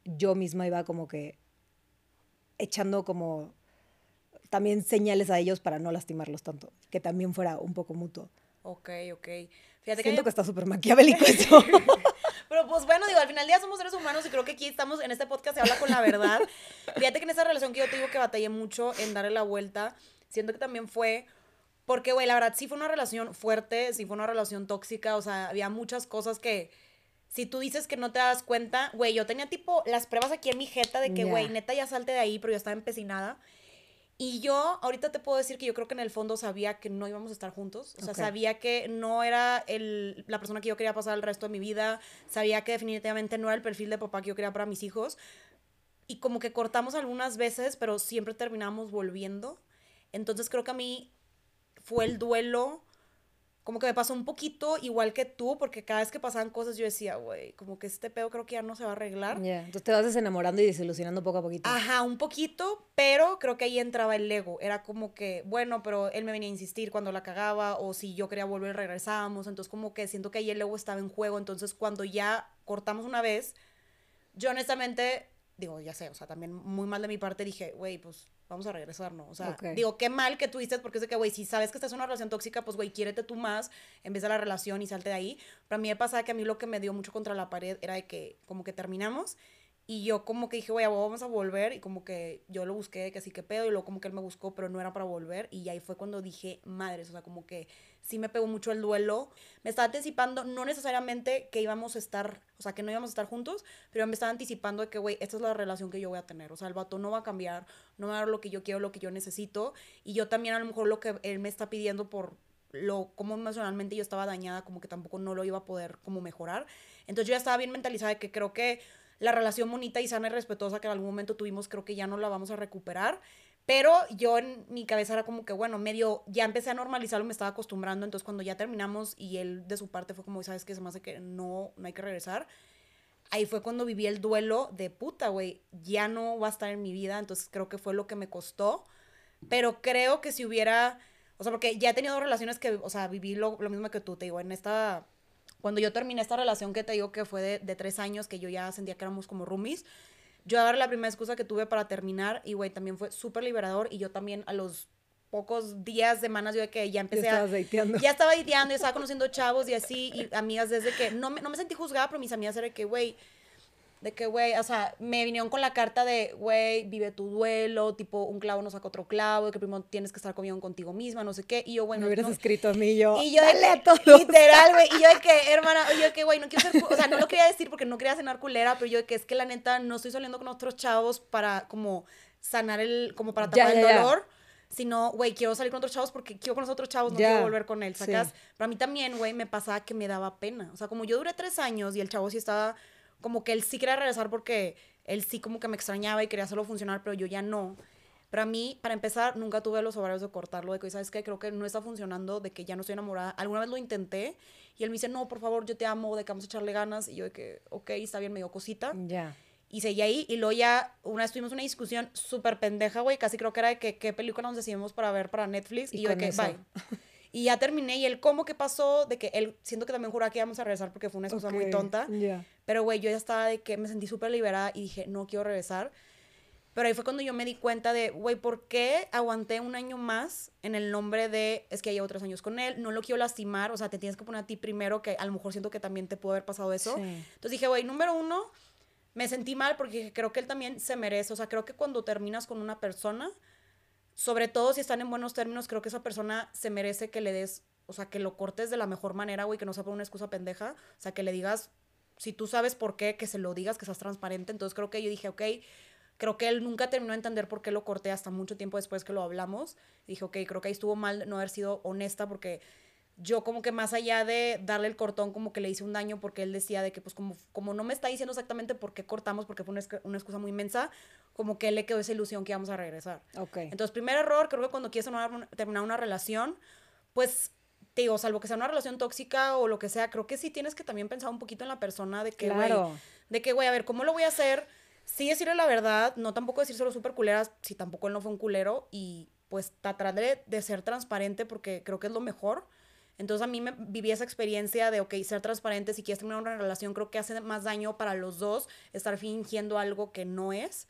yo misma iba como que echando como también señales a ellos para no lastimarlos tanto, que también fuera un poco mutuo. Ok, ok. Fíjate Siento que... que está súper maquiavélico eso. Pero pues bueno, digo, al final del día somos seres humanos y creo que aquí estamos, en este podcast se habla con la verdad. Fíjate que en esa relación que yo te digo que batallé mucho en darle la vuelta, siento que también fue porque, güey, la verdad sí fue una relación fuerte, sí fue una relación tóxica, o sea, había muchas cosas que si tú dices que no te das cuenta, güey, yo tenía tipo las pruebas aquí en mi jeta de que, güey, neta ya salte de ahí, pero yo estaba empecinada. Y yo ahorita te puedo decir que yo creo que en el fondo sabía que no íbamos a estar juntos. O sea, sabía que no era el, la persona que yo quería pasar el resto de mi vida. Sabía que definitivamente no era el perfil de papá que yo quería para mis hijos. Y como que cortamos algunas veces, pero siempre terminamos volviendo. Entonces creo que a mí fue el duelo como que me pasó un poquito igual que tú, porque cada vez que pasaban cosas yo decía, güey, como que este pedo creo que ya no se va a arreglar. Ya, Entonces te vas desenamorando y desilusionando poco a poquito. Ajá, un poquito, pero creo que ahí entraba el ego. Era como que, bueno, pero él me venía a insistir cuando la cagaba, o si yo quería volver, regresábamos. Entonces, como que siento que ahí el ego estaba en juego. Entonces, cuando ya cortamos una vez, yo honestamente, digo, ya sé, o sea, también muy mal de mi parte dije, güey, pues vamos a regresar, ¿no? O sea, Ok. digo, qué mal que dices, porque es de que, güey, si sabes que estás en una relación tóxica, pues, güey, quiérete tú más en vez de la relación y salte de ahí. Pero a mí me pasaba que a mí lo que me dio mucho contra la pared era de que, como que terminamos. Y yo como que dije, güey, vamos a volver. Y como que yo lo busqué, que así que pedo. Y luego como que él me buscó, pero no era para volver. Y ahí fue cuando dije, madres, o sea, como que sí me pegó mucho el duelo. Me estaba anticipando, no necesariamente que íbamos a estar, o sea, que no íbamos a estar juntos, pero me estaba anticipando de que, güey, esta es la relación que yo voy a tener. O sea, el vato no va a cambiar, no va a dar lo que yo quiero, lo que yo necesito. Y yo también a lo mejor lo que él me está pidiendo por lo como emocionalmente yo estaba dañada, como que tampoco no lo iba a poder como mejorar. Entonces yo ya estaba bien mentalizada de que creo que la relación bonita y sana y respetuosa que en algún momento tuvimos, creo que ya no la vamos a recuperar. Pero yo en mi cabeza era como que, bueno, medio, ya empecé a normalizarlo, me estaba acostumbrando. Entonces cuando ya terminamos y él de su parte fue como, ¿sabes qué? Se me hace que no, no hay que regresar. Ahí fue cuando viví el duelo de puta, güey, ya no va a estar en mi vida. Entonces creo que fue lo que me costó. Pero creo que si hubiera, o sea, porque ya he tenido relaciones que, o sea, viví lo, lo mismo que tú, te digo, en esta, cuando yo terminé esta relación que te digo que fue de, de tres años, que yo ya sentía que éramos como roomies, yo agarré la primera excusa que tuve para terminar y, güey, también fue súper liberador y yo también a los pocos días, semanas, yo de que ya Ya empecé a... estabas dateando. Ya estaba dateando, ya estaba conociendo chavos y así, y amigas desde que, no me, no me sentí juzgada, pero mis amigas eran que, güey, de que, güey, o sea, me vinieron con la carta de, güey, vive tu duelo, tipo, un clavo no saca otro clavo, de que primero tienes que estar conmigo contigo misma, no sé qué, y yo, bueno, me hubieras no- escrito a mí yo. y yo de "Dale a que, todos". literal, güey, y yo de que, hermana, y yo de que, güey, no quiero ser, o sea, no lo quería decir porque no quería cenar culera, pero yo de que es que la neta no estoy saliendo con otros chavos para como sanar el, como para Ya, tapar el ya. dolor, sino, güey, quiero salir con otros chavos porque quiero con los otros chavos, no quiero volver con él, sí. ¿sacas? Pero a mí también, güey, me pasaba que me daba pena, o sea, como yo duré tres años y el chavo sí estaba, como que él sí quería regresar porque él sí como que me extrañaba y quería hacerlo funcionar, pero yo ya no. Pero a mí, para empezar, nunca tuve los ovarios de cortarlo, de que, ¿sabes qué? Creo que no está funcionando, de que ya no estoy enamorada. Alguna vez lo intenté y él me dice, no, por favor, yo te amo, de que vamos a echarle ganas. Y yo de que, ok, está bien, me dio cosita. Ya. Y seguí ahí y luego ya una vez tuvimos una discusión súper pendeja, güey. Casi creo que era de que qué película nos decidimos para ver para Netflix. Y, Y yo de que, eso. bye. Y ya terminé y él, ¿cómo que pasó? De que él, siento que también juraba que íbamos a regresar porque fue una excusa muy Ok, tonta. Pero, güey, yo ya estaba de que me sentí súper liberada y dije, no quiero regresar. Pero ahí fue cuando yo me di cuenta de, güey, ¿por qué aguanté un año más en el nombre de, es que llevo tres años con él, no lo quiero lastimar, o sea, te tienes que poner a ti primero, que a lo mejor siento que también te pudo haber pasado eso. Sí. Entonces dije, güey, número uno, me sentí mal porque dije, creo que él también se merece, o sea, creo que cuando terminas con una persona, sobre todo si están en buenos términos, creo que esa persona se merece que le des, o sea, que lo cortes de la mejor manera, güey, que no sea por una excusa pendeja, o sea, que le digas, si tú sabes por qué, que se lo digas, que seas transparente. Entonces creo que yo dije, ok, creo que él nunca terminó de entender por qué lo corté hasta mucho tiempo después que lo hablamos. Dije, ok, creo que ahí estuvo mal no haber sido honesta porque yo como que más allá de darle el cortón, como que le hice un daño porque él decía de que pues como, como no me está diciendo exactamente por qué cortamos, porque fue una, una excusa muy inmensa, como que él le quedó esa ilusión que íbamos a regresar. Ok. Entonces, primer error, creo que cuando quieres terminar- terminar una relación, pues, te digo, salvo que sea una relación tóxica o lo que sea, creo que sí tienes que también pensar un poquito en la persona de que, güey, Claro. de que, güey, a ver, ¿cómo lo voy a hacer? Sí decirle la verdad, no tampoco decírselo súper culeras, si tampoco él no fue un culero, y pues tratar de, de ser transparente porque creo que es lo mejor. Entonces a mí me viví esa experiencia de, ok, ser transparente, si quieres terminar una relación, creo que hace más daño para los dos estar fingiendo algo que no es.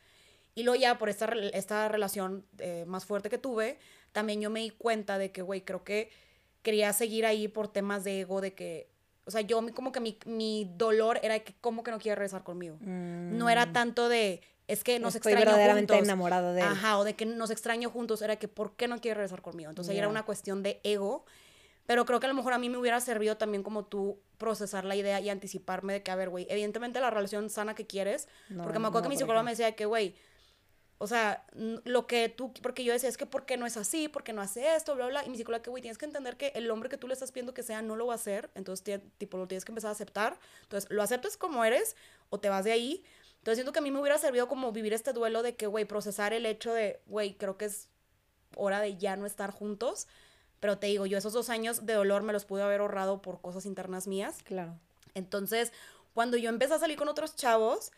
Y luego ya por esta, esta relación eh, más fuerte que tuve, también yo me di cuenta de que, güey, creo que quería seguir ahí por temas de ego, de que, o sea, yo como que mi, mi dolor era de que, ¿cómo que no quiere regresar conmigo? No era tanto de, es que nos Mm. Estoy extraño verdaderamente juntos. enamorada de él. Ajá, o de que nos extraño juntos, era que, ¿por qué no quiere regresar conmigo? Entonces ahí era una cuestión de ego. Pero creo que a lo mejor a mí me hubiera servido también como tú procesar la idea y anticiparme de que, a ver, güey, evidentemente la relación sana que quieres, No, porque me acuerdo no que mi psicóloga me decía que, güey, o sea, lo que tú, porque yo decía, es que ¿por qué no es así? ¿Por qué no hace esto? Bla, bla. Y mi psicóloga, que, güey, tienes que entender que el hombre que tú le estás pidiendo que sea no lo va a hacer, entonces, tipo, lo tienes que empezar a aceptar. Entonces, lo aceptas como eres o te vas de ahí. Entonces, siento que a mí me hubiera servido como vivir este duelo de que, güey, procesar el hecho de, güey, creo que es hora de ya no estar juntos. Pero te digo, yo esos dos años de dolor me los pude haber ahorrado por cosas internas mías. Claro. Entonces, cuando yo empecé a salir con otros chavos,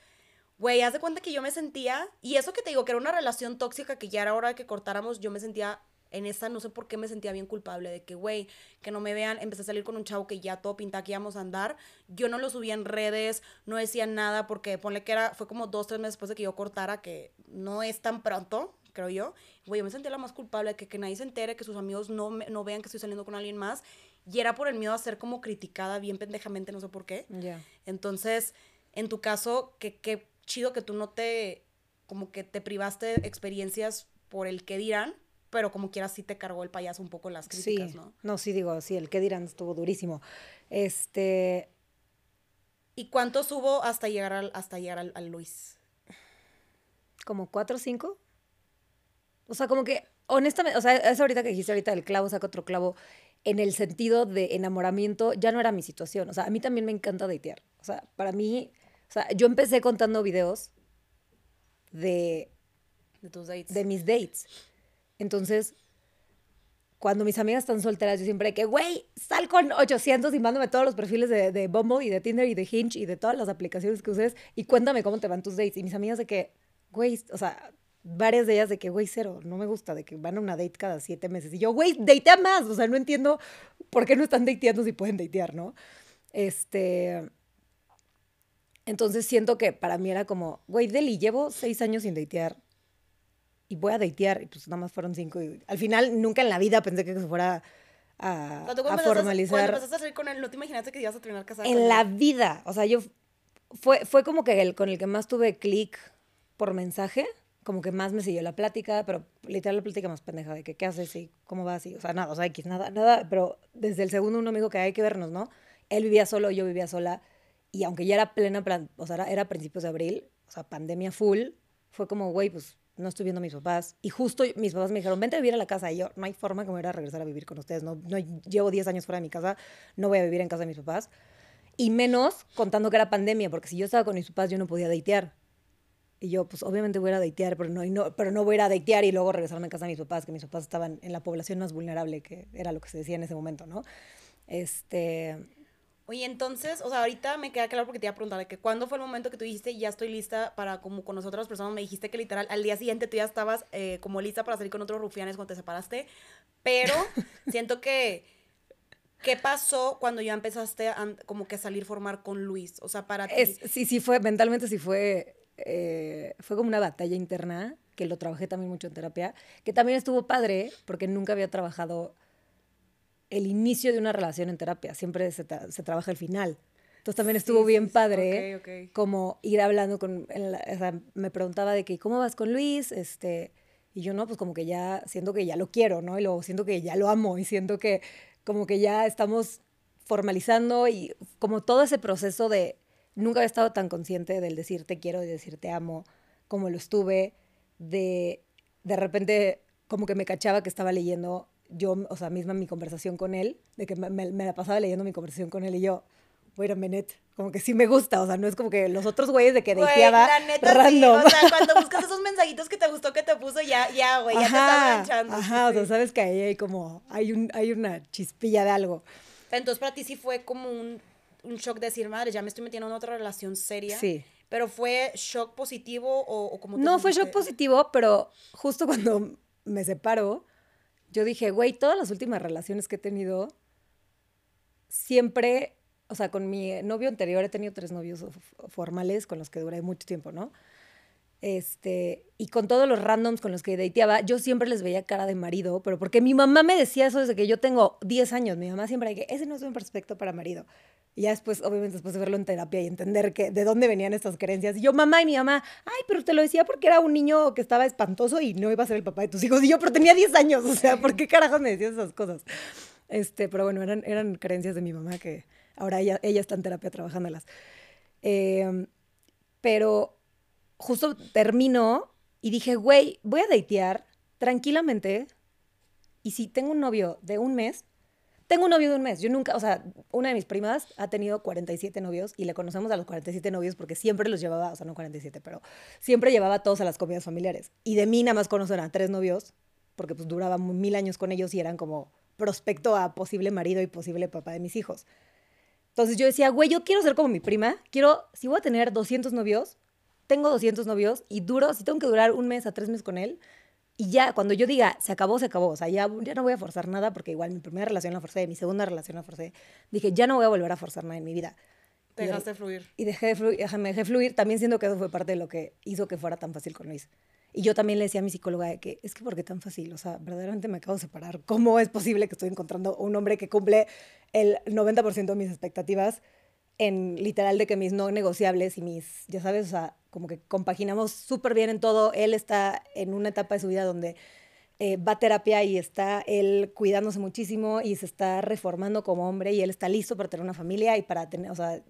güey, haz de cuenta que yo me sentía, y eso que te digo, que era una relación tóxica que ya era hora de que cortáramos, yo me sentía en esa, no sé por qué me sentía bien culpable de que, güey, que no me vean, empecé a salir con un chavo que ya todo pinta que íbamos a andar, yo no lo subía en redes, no decía nada, porque ponle que era, fue como dos, tres meses después de que yo cortara, que no es tan pronto, creo yo, güey, yo me sentía la más culpable de que, que nadie se entere, que sus amigos no, no vean que estoy saliendo con alguien más, y era por el miedo a ser como criticada bien pendejamente, no sé por qué. Ya. Entonces, en tu caso, que qué chido que tú no te, como que te privaste de experiencias por el que dirán, pero como quieras sí te cargó el payaso un poco las críticas, sí. ¿no? No, sí digo, sí, el que dirán estuvo durísimo. Este, ¿Y cuántos hubo hasta llegar al, hasta llegar al, al Luis? como cuatro o cinco. O sea, como que, honestamente, o sea, es ahorita que dijiste ahorita el clavo saca otro clavo, en el sentido de enamoramiento, ya no era mi situación. O sea, a mí también me encanta datear. O sea, para mí, o sea, yo empecé contando videos de, De tus dates. de mis dates. Entonces, cuando mis amigas están solteras, yo siempre que, güey, sal con 800 y mándame todos los perfiles de, de Bumble y de Tinder y de Hinge y de todas las aplicaciones que uses y cuéntame cómo te van tus dates. Y mis amigas de que, güey, o sea, varias de ellas de que, güey, cero, no me gusta, de que van a una date cada siete meses. Y yo, güey, datea más. O sea, no entiendo por qué no están dateando si pueden datear, ¿no? Este. Entonces siento que para mí era como, güey, Deli, llevo seis años sin datear y voy a datear. Y pues nada más fueron cinco. Y al final nunca en la vida pensé que se fuera a, a empezaste- Cuando formalizar. empezaste a salir con él, ¿no te imaginaste que ibas a terminar casada? En la él? vida. O sea, yo fue, fue como que el con el que más tuve clic por mensaje, como que más me siguió la plática, pero literal la plática más pendeja de que qué haces y cómo vas y, o sea, nada, o sea, X, nada, nada, pero desde el segundo uno me dijo que hay que vernos, ¿no? Él vivía solo, yo vivía sola, y aunque ya era plena, o sea, era, principios de abril, o sea, pandemia full, fue como, güey, pues no estoy viendo a mis papás. Y justo mis papás me dijeron, vente a vivir a la casa. Y yo, no hay forma que me a regresar a vivir con ustedes. No, no llevo 10 años fuera de mi casa, no voy a vivir en casa de mis papás. Y menos contando que era pandemia, porque si yo estaba con mis papás, yo no podía datear. Y yo, pues obviamente voy a ir a datear, pero no, y no, pero no voy a ir a datear y luego regresarme a casa de mis papás, que mis papás estaban en la población más vulnerable, que era lo que se decía en ese momento, ¿no? Este, Oye, entonces, o sea, ahorita me queda claro porque te iba a preguntar de que cuándo fue el momento que tú dijiste ya estoy lista para como con otras personas. Me dijiste que literal al día siguiente tú ya estabas eh, como lista para salir con otros rufianes cuando te separaste. Pero siento que. ¿Qué pasó cuando ya empezaste a como que salir formar con Luis? O sea, para ti. es, sí, sí fue, mentalmente sí fue, eh, fue como una batalla interna, que lo trabajé también mucho en terapia, que también estuvo padre, porque nunca había trabajado el inicio de una relación en terapia, siempre se, tra- se trabaja el final. Entonces también estuvo Sí, bien sí. padre como ir hablando con, la- o sea, me preguntaba de que, ¿cómo vas con Luis? Este, y yo no, pues como que ya, siento que ya lo quiero, ¿no? Y luego siento que ya lo amo y siento que como que ya estamos formalizando y como todo ese proceso de, nunca había estado tan consciente del decir te quiero y decir te amo como lo estuve, de de repente como que me cachaba que estaba leyendo yo, o sea, misma mi conversación con él, de que me, me- la pasaba leyendo mi conversación con él y yo, wait a minute, como que sí me gusta, o sea, no es como que los otros güeyes de que neta random. sí. O sea, cuando buscas esos mensajitos que te gustó que te puso, ya, ya, güey, ya te estás manchando. ajá, o sea, sabes que ahí hay como, hay, un, hay una chispilla de algo. Entonces para ti sí fue como un, un shock de decir, madre, ya me estoy metiendo en otra relación seria. Sí. Pero fue shock positivo o, o como No fue shock positivo, pero justo cuando me separo, yo dije, güey, todas las últimas relaciones que he tenido, siempre, o sea, con mi novio anterior he tenido tres novios formales con los que duré mucho tiempo, ¿no? Este, y con todos los randoms con los que dateaba, yo siempre les veía cara de marido, pero porque mi mamá me decía eso desde que yo tengo 10 años. Mi mamá siempre que ese no es un prospecto para marido. Y ya después, obviamente, después de verlo en terapia y entender que, de dónde venían estas creencias. Y yo, mamá y mi mamá, ay, pero te lo decía porque era un niño que estaba espantoso y no iba a ser el papá de tus hijos. Y yo, pero tenía 10 años, o sea, ¿por qué carajos me decías esas cosas? Este, pero bueno, eran, eran creencias de mi mamá que ahora ella, ella está en terapia trabajándolas. Eh, pero justo terminó y dije, güey, voy a datear tranquilamente. Y si tengo un novio de un mes, tengo un novio de un mes. Yo nunca, o sea, una de mis primas ha tenido 47 novios y le conocemos a los 47 novios porque siempre los llevaba, o sea, no 47, pero siempre llevaba todos a las comidas familiares. Y de mí nada más conocen a tres novios porque pues duraba mil años con ellos y eran como prospecto a posible marido y posible papá de mis hijos. Entonces yo decía, güey, yo quiero ser como mi prima, quiero, si voy a tener 200 novios, tengo 200 novios y duro, si tengo que durar un mes a tres meses con él, y ya, cuando yo diga, se acabó, se acabó, o sea, ya, ya no voy a forzar nada, porque igual mi primera relación la forcé, mi segunda relación la forcé, dije, ya no voy a volver a forzar nada en mi vida. Dejaste fluir. Y dejé de fluir, me dejé fluir, también siento que eso fue parte de lo que hizo que fuera tan fácil con Luis. Y yo también le decía a mi psicóloga que es que ¿por qué tan fácil? O sea, verdaderamente me acabo de separar. ¿Cómo es posible que estoy encontrando un hombre que cumple el 90% de mis expectativas en literal de que mis no negociables y mis, ya sabes, o sea, como que compaginamos súper bien en todo. Él está en una etapa de su vida donde eh, va a terapia y está él cuidándose muchísimo y se está reformando como hombre y él está listo para tener una familia y para tener, o sea,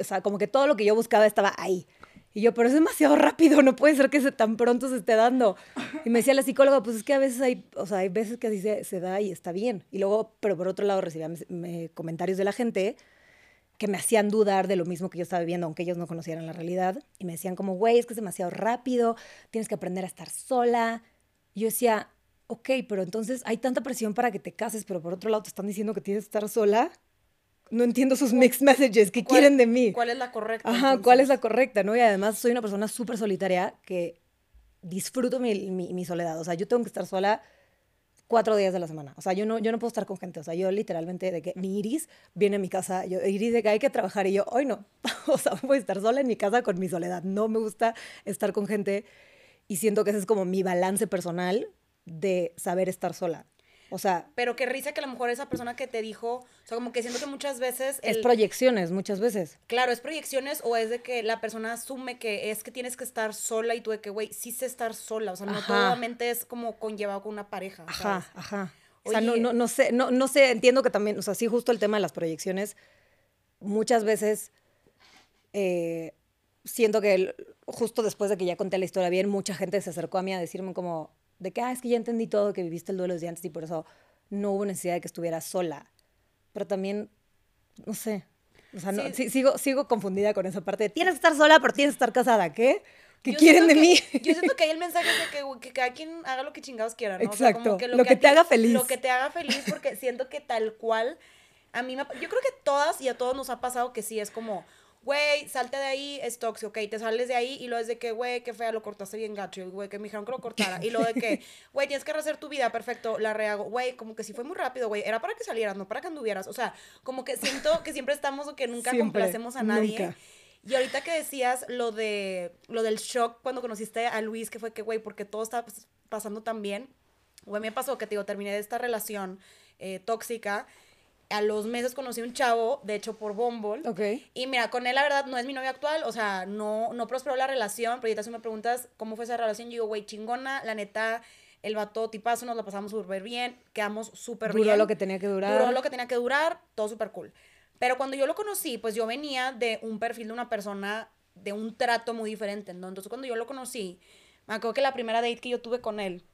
o sea, como que todo lo que yo buscaba estaba ahí. Y yo, pero es demasiado rápido, no puede ser que se, tan pronto se esté dando. Y me decía la psicóloga, pues es que a veces hay, o sea, hay veces que así se, se da y está bien. Y luego, pero por otro lado recibía comentarios de la gente que me hacían dudar de lo mismo que yo estaba viviendo, aunque ellos no conocieran la realidad. Y me decían como, güey, es que es demasiado rápido, tienes que aprender a estar sola. Y yo decía, ok, pero entonces hay tanta presión para que te cases, pero por otro lado te están diciendo que tienes que estar sola no entiendo sus mixed messages que quieren de mí. ¿Cuál es la correcta? Ajá, ¿cuál es la correcta? ¿no? Y además soy una persona súper solitaria que disfruto mi, mi, soledad. O sea, yo tengo que estar sola cuatro días de la semana. O sea, yo no, yo no puedo estar con gente. O sea, yo literalmente de que mi Iris viene a mi casa, yo, Iris de que hay que trabajar y yo, hoy no. o sea, voy a estar sola en mi casa con mi soledad. No me gusta estar con gente y siento que ese es como mi balance personal de saber estar sola. O sea. Pero qué risa que a lo mejor esa persona que te dijo, o sea, como que siento que muchas veces. es proyecciones, muchas veces. Claro, es proyecciones o es de que la persona asume que es que tienes que estar sola y tú de que, güey, sí sé estar sola. O sea, no solamente es como conllevado con una pareja. Ajá, ajá. o sea, no, no, no sé, no, no sé, entiendo que también, o sea, sí, justo el tema de las proyecciones, muchas veces. Eh, siento que justo después de que ya conté la historia bien, mucha gente se acercó a mí a decirme como, de que, ah, es que ya entendí todo, que viviste el duelo desde antes y por eso no hubo necesidad de que estuviera sola. Pero también, no sé, o sea, no, sigo, sigo confundida con esa parte de, tienes que estar sola, pero tienes que estar casada, ¿qué? ¿Qué quieren de mí? Yo siento que hay el mensaje de que, que, cada quien haga lo que chingados quiera, ¿no? Exacto, lo, que, te haga feliz. Lo que te haga feliz, porque siento que tal cual, a mí me, yo creo que todas y a todos nos ha pasado que sí, es como, güey, salte de ahí, es tóxico, ok, te sales de ahí y lo es de que, güey, qué fea, lo cortaste bien gacho, güey, que me dijeron que lo cortara, y lo de que, güey, tienes que rehacer tu vida, perfecto, la rehago, güey, como que sí fue muy rápido, güey, era para que salieras, no para que anduvieras, o sea, como que siento que siempre estamos o que nunca complacemos a nadie. Y ahorita que decías lo de lo del shock cuando conociste a Luis, que fue que, güey, porque todo está pasando tan bien, güey, me pasó que, te digo, terminé de esta relación eh, tóxica a los meses conocí un chavo, de hecho por Bumble. Ok. Y mira, con él la verdad no es mi novio actual, o sea, no, no prosperó la relación, pero ahorita si me preguntas cómo fue esa relación, yo digo, güey, chingona, la neta, el vato tipazo, nos la pasamos súper bien, quedamos súper bien. Duró lo que tenía que durar. Duró lo que tenía que durar, todo súper cool. Pero cuando yo lo conocí, pues yo venía de un perfil de una persona, de un trato muy diferente, ¿no? Entonces cuando yo lo conocí, me acuerdo que la primera date que yo tuve con él,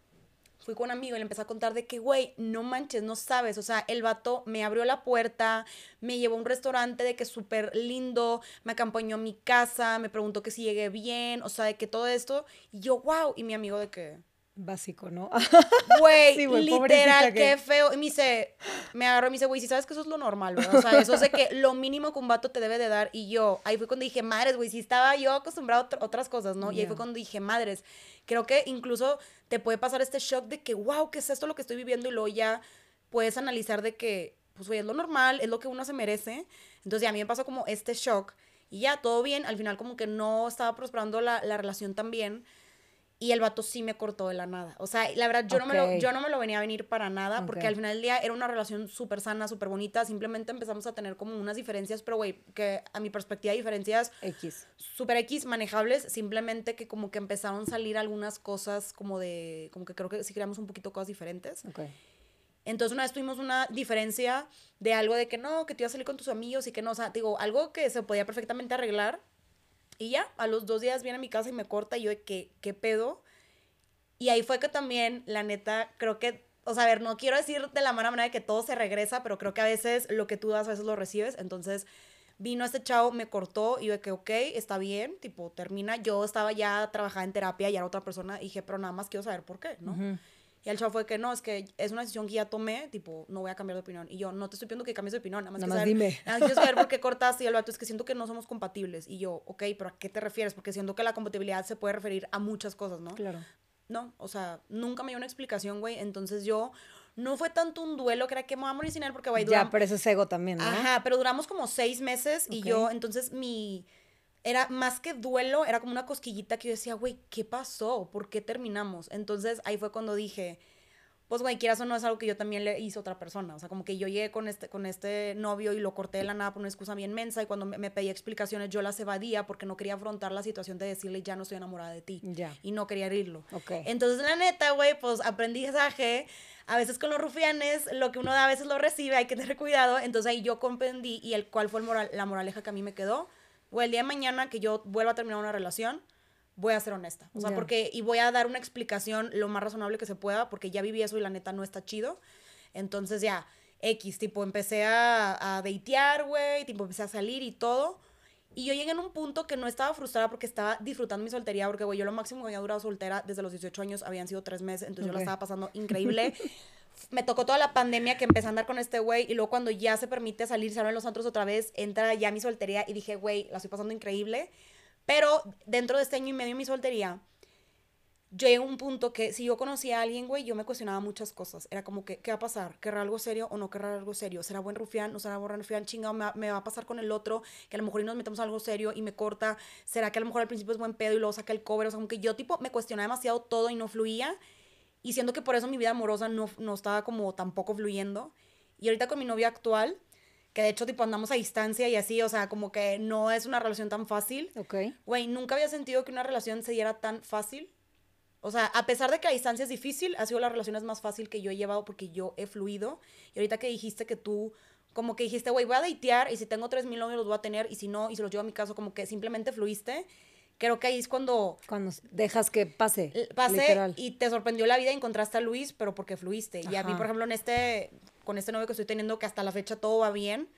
fui con un amigo y le empecé a contar de que, güey, no manches, no sabes. O sea, el vato me abrió la puerta, me llevó a un restaurante de que súper lindo, me acompañó a mi casa, me preguntó que si llegué bien, o sea, de que todo esto. Y yo, wow. Y mi amigo de que, básico, ¿no? Güey, literal, qué feo. Y me dice, me agarró y me dice, güey, si sabes que eso es lo normal, ¿verdad? O sea, eso es de que lo mínimo que un vato te debe de dar. Y yo, ahí fue cuando dije, madres, güey, si estaba yo acostumbrado a otras cosas, ¿no? Y ahí fue cuando dije, madres, creo que incluso te puede pasar este shock de que, wow, ¿qué es esto lo que estoy viviendo? Y luego ya puedes analizar de que, pues, güey, es lo normal, es lo que uno se merece. Entonces, ya a mí me pasó como este shock. Y ya, todo bien. Al final, como que no estaba prosperando la, la relación tan bien y el vato sí me cortó de la nada. O sea, la verdad, yo, no, me lo, yo no me lo venía a venir para nada, porque al final del día era una relación súper sana, súper bonita. Simplemente empezamos a tener como unas diferencias, pero güey, que a mi perspectiva, diferencias X. Súper X, manejables. Simplemente que como que empezaron a salir algunas cosas como de, como que creo que sí creamos un poquito cosas diferentes. Okay. Entonces una vez tuvimos una diferencia de algo de que no, que te ibas a salir con tus amigos y que no, o sea, digo, algo que se podía perfectamente arreglar y ya, a los dos días viene a mi casa y me corta y yo de que, ¿qué pedo? Y ahí fue que también, la neta, creo que, o sea, a ver, no quiero decir de la mala manera de que todo se regresa, pero creo que a veces lo que tú das, a veces lo recibes. Entonces, vino este chavo, me cortó y yo de que, ok, está bien, tipo, termina. Yo estaba ya trabajando en terapia y era otra persona y dije, pero nada más quiero saber por qué, ¿no? Y el chavo fue que no, es que es una decisión que ya tomé, tipo, no voy a cambiar de opinión. Y yo, no te estoy pidiendo que cambies de opinión, nada más, Nada que más saber, dime. Nada más quiero saber por qué cortaste y el vato es que siento que no somos compatibles. Y yo, ok, pero ¿a qué te refieres? Porque siento que la compatibilidad se puede referir a muchas cosas, ¿no? Claro. No, o sea, nunca me dio una explicación, güey. Entonces yo, no fue tanto un duelo que era que me voy a morir sin él porque, güey, Ya, pero eso es ego también, ¿no? Ajá, pero duramos como seis meses y yo, entonces mi, era más que duelo, era como una cosquillita que yo decía, güey, ¿qué pasó? ¿Por qué terminamos? Entonces ahí fue cuando dije, pues, güey, quieras o no, es algo que yo también le hice a otra persona. O sea, como que yo llegué con este, con este novio y lo corté de la nada por una excusa bien mensa y cuando me, me pedía explicaciones yo las evadía porque no quería afrontar la situación de decirle, ya no estoy enamorada de ti. Ya. Y no quería herirlo. Ok. Entonces, la neta, güey, pues aprendizaje. A veces con los rufianes, lo que uno da a veces lo recibe, hay que tener cuidado. Entonces ahí yo comprendí y el cuál fue el moral, la moraleja que a mí me quedó. Güey, el día de mañana que yo vuelva a terminar una relación, voy a ser honesta. O sea, porque, y voy a dar una explicación lo más razonable que se pueda, porque ya viví eso y la neta no está chido. Entonces ya, X, tipo, empecé a, a datear, güey, tipo, empecé a salir y todo. Y yo llegué en un punto que no estaba frustrada porque estaba disfrutando mi soltería, porque, güey, yo lo máximo que había durado soltera desde los 18 años habían sido tres meses, entonces yo la estaba pasando increíble. Me tocó toda la pandemia que empecé a andar con este güey y luego cuando ya se permite salir, se los antros otra vez, entra ya mi soltería y dije, güey, la estoy pasando increíble. Pero dentro de este año y medio de mi soltería, llegué a un punto que si yo conocía a alguien, güey, yo me cuestionaba muchas cosas. Era como que, ¿qué va a pasar? ¿Querrá algo serio o no querrá algo serio? ¿Será buen rufián? ¿No será buen rufián? Chingado, me, va- a pasar con el otro, que a lo mejor nos metemos algo serio y me corta. ¿Será que a lo mejor al principio es buen pedo y luego saca el cover? O sea, como yo, tipo, me cuestionaba demasiado todo y no fluía. Y siento que por eso mi vida amorosa no, no estaba como tampoco fluyendo. Y ahorita con mi novia actual, que de hecho, tipo, andamos a distancia y así, o sea, como que no es una relación tan fácil. Ok. Güey, nunca había sentido que una relación se diera tan fácil. O sea, a pesar de que la distancia es difícil, ha sido las relaciones más fácil que yo he llevado porque yo he fluido. Y ahorita que dijiste que tú, como que dijiste, güey, voy a datear y si tengo 3 mil novios los voy a tener y si no, y se los llevo a mi caso, como que simplemente fluiste. Creo que ahí es cuando Cuando dejas que pase. pasé literal. y te sorprendió la vida y encontraste a Luis, pero porque fluiste. Y a mí, Ajá. por ejemplo, en este, con este novio que estoy teniendo, que hasta la fecha todo va bien,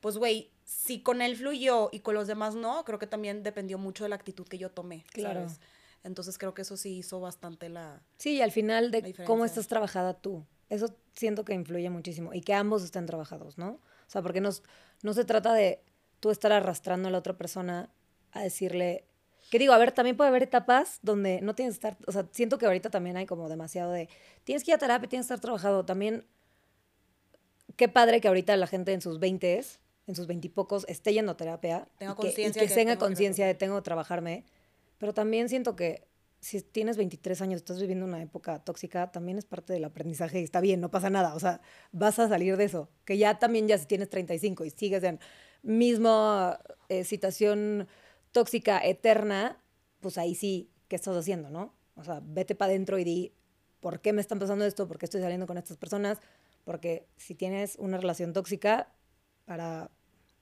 pues, güey, si con él fluyó y con los demás no, creo que también dependió mucho de la actitud que yo tomé. Claro. ¿sabes? Entonces creo que eso sí hizo bastante la... Sí, y al final de cómo estás trabajada tú. Eso siento que influye muchísimo. Y que ambos estén trabajados, ¿no? O sea, porque nos, no se trata de tú estar arrastrando a la otra persona a decirle. Que digo, a ver, también puede haber etapas donde no tienes que estar. O sea, siento que ahorita también hay como demasiado de. Tienes que ir a terapia, tienes que estar trabajado. También. Qué padre que ahorita la gente en sus 20 en sus veintipocos, esté yendo a terapia. Tenga y que- y que que tenga tengo conciencia de tengo que trabajarme. Pero también siento que si tienes 23 años, estás viviendo una época tóxica, también es parte del aprendizaje y está bien, no pasa nada. O sea, vas a salir de eso. Que ya también, ya si tienes 35 y sigues en misma eh, situación tóxica eterna, pues ahí sí, ¿qué estás haciendo, no? O sea, vete para adentro y di, ¿por qué me están pasando esto? ¿Por qué estoy saliendo con estas personas? Porque si tienes una relación tóxica, para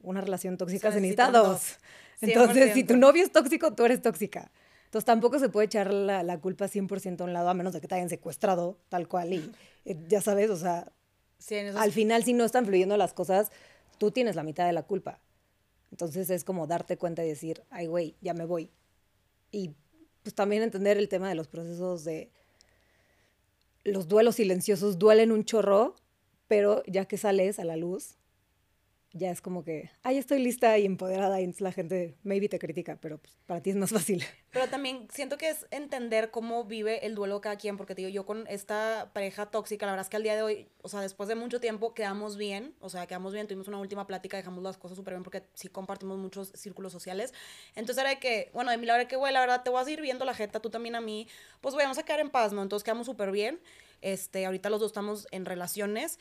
una relación tóxica Se necesitan dos. Entonces, si tu 100%. novio es tóxico, tú eres tóxica. Entonces, tampoco se puede echar la, la culpa 100% a un lado, a menos de que te hayan secuestrado, tal cual. Y eh, ya sabes, o sea, Sí, en esos- al final, si no están fluyendo las cosas, tú tienes la mitad de la culpa. Entonces, es como darte cuenta y decir, ay, güey, ya me voy. Y pues también entender el tema de los procesos de los duelos silenciosos duelen un chorro, pero ya que sales a la luz, ya es como que, ay, estoy lista y empoderada y la gente maybe te critica, pero pues, para ti es más fácil. Pero también siento que es entender cómo vive el duelo cada quien, porque te digo, yo con esta pareja tóxica, la verdad es que al día de hoy, o sea, después de mucho tiempo, quedamos bien, o sea, quedamos bien, tuvimos una última plática, dejamos las cosas súper bien, porque sí compartimos muchos círculos sociales. Entonces era de que, bueno, de mi lado era que, güey, la verdad, te vas a ir viendo la jeta, tú también a mí, pues, güey, vamos a quedar en paz, ¿no? Entonces quedamos súper bien, este, ahorita los dos estamos en relaciones,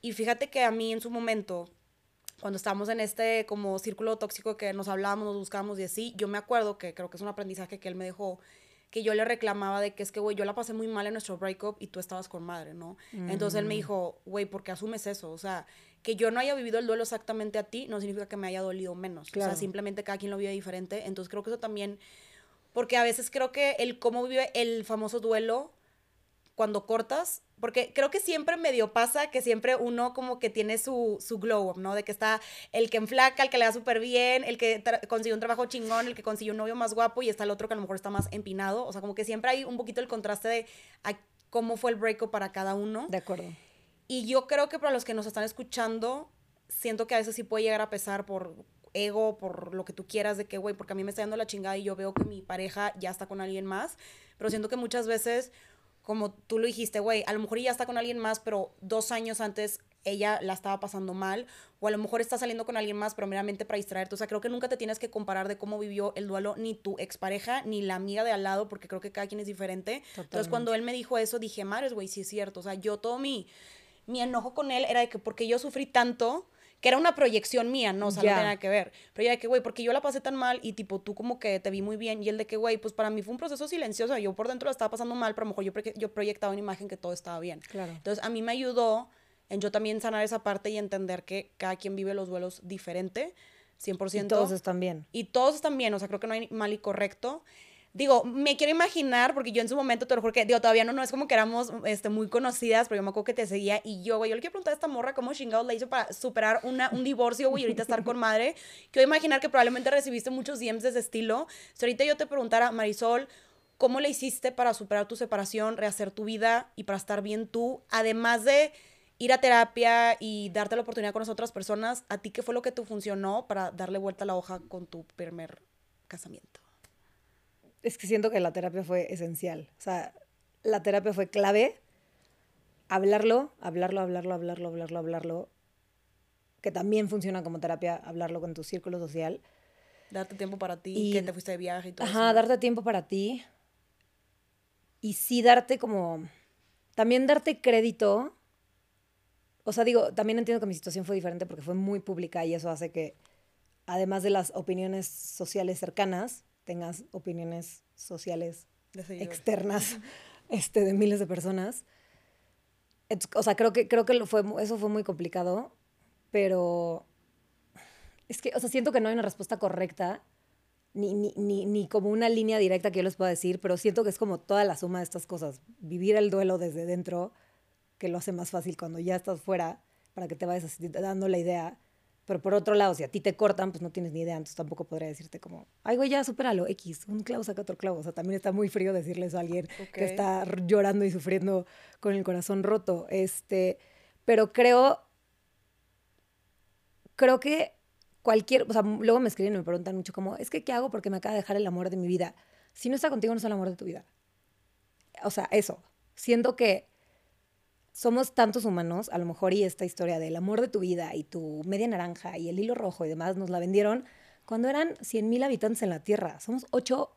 y fíjate que a mí en su momento, cuando estábamos en este como círculo tóxico que nos hablábamos, nos buscábamos y así, yo me acuerdo que creo que es un aprendizaje que él me dejó, que yo le reclamaba de que es que, güey, yo la pasé muy mal en nuestro breakup y tú estabas con madre, ¿no? Entonces él me dijo, güey, ¿por qué asumes eso? O sea, que yo no haya vivido el duelo exactamente a ti no significa que me haya dolido menos. O Claro. sea, simplemente cada quien lo vive diferente. Entonces creo que eso también, porque a veces creo que el cómo vive el famoso duelo cuando cortas, porque creo que siempre medio pasa que siempre uno como que tiene su, su glow up, ¿no? De que está el que enflaca, el que le da súper bien, el que consiguió un trabajo chingón, el que consiguió un novio más guapo y está el otro que a lo mejor está más empinado. O sea, como que siempre hay un poquito el contraste de a cómo fue el breakup para cada uno. De acuerdo. Y yo creo que para los que nos están escuchando, siento que a veces sí puede llegar a pesar por ego, por lo que tú quieras, de que, güey, porque a mí me está dando la chingada y yo veo que mi pareja ya está con alguien más, pero siento que muchas veces, como tú lo dijiste, güey, a lo mejor ya está con alguien más, pero dos años antes ella la estaba pasando mal, o a lo mejor está saliendo con alguien más, pero meramente para distraerte. O sea, creo que nunca te tienes que comparar de cómo vivió el duelo ni tu expareja, ni la amiga de al lado, porque creo que cada quien es diferente. Entonces, cuando él me dijo eso, dije, madres, güey, sí es cierto. O sea, yo todo mi, mi enojo con él era de que porque yo sufrí tanto, que era una proyección mía, no, o sea, no tenía nada que ver. Pero ya de que, güey, porque yo la pasé tan mal y tipo tú como que te vi muy bien y el de que, güey, pues para mí fue un proceso silencioso, yo por dentro la estaba pasando mal, pero a lo mejor yo, yo proyectaba una imagen que todo estaba bien. Claro. Entonces a mí me ayudó en yo también sanar esa parte y entender que cada quien vive los duelos diferente, 100%. Y todos están bien. Y todos están bien, o sea, creo que no hay mal y correcto. Digo, me quiero imaginar, porque yo en su momento, te lo juro que, digo, todavía no, no es como que éramos este, muy conocidas, pero yo me acuerdo que te seguía y yo, güey, yo le quiero preguntar a esta morra cómo chingados la hizo para superar una, un divorcio, güey, y ahorita estar con madre. Quiero imaginar que probablemente recibiste muchos DMs de ese estilo. Si ahorita yo te preguntara, Marisol, ¿cómo le hiciste para superar tu separación, rehacer tu vida y para estar bien tú? Además de ir a terapia y darte la oportunidad con las otras personas, ¿a ti qué fue lo que te funcionó para darle vuelta a la hoja con tu primer casamiento? Es que siento que la terapia fue esencial. O sea, la terapia fue clave. Hablarlo, hablarlo, hablarlo, hablarlo, hablarlo, hablarlo. Que también funciona como terapia, hablarlo con tu círculo social. Darte tiempo para ti, y, que te fuiste de viaje y todo ajá, darte tiempo para ti. Y sí darte como... También darte crédito. O sea, digo, también entiendo que mi situación fue diferente porque fue muy pública y eso hace que, además de las opiniones sociales cercanas, tengas opiniones sociales externas este, de miles de personas. o sea, creo que, creo que fue, eso fue muy complicado, pero es que, o sea, siento que no hay una respuesta correcta, ni, ni, ni, ni, como una línea directa que yo les pueda decir, pero siento que es como toda la suma de estas cosas. Vivir el duelo desde dentro, que lo hace más fácil cuando ya estás fuera, para que te vayas dando la idea pero por otro lado, si a ti te cortan, pues no tienes ni idea, entonces tampoco podría decirte como, ay, güey, ya supéralo, X, un clavo saca otro clavo. O sea, también está muy frío decirle eso a alguien que está llorando y sufriendo con el corazón roto. Este, pero creo, creo que cualquier, o sea, luego me escriben y me preguntan mucho como, es que, ¿qué hago? Porque me acaba de dejar el amor de mi vida. Si no está contigo, no es el amor de tu vida. O sea, eso. Siento que somos tantos humanos, a lo mejor y esta historia del amor de tu vida y tu media naranja y el hilo rojo y demás nos la vendieron cuando eran 100 mil habitantes en la Tierra. Somos 8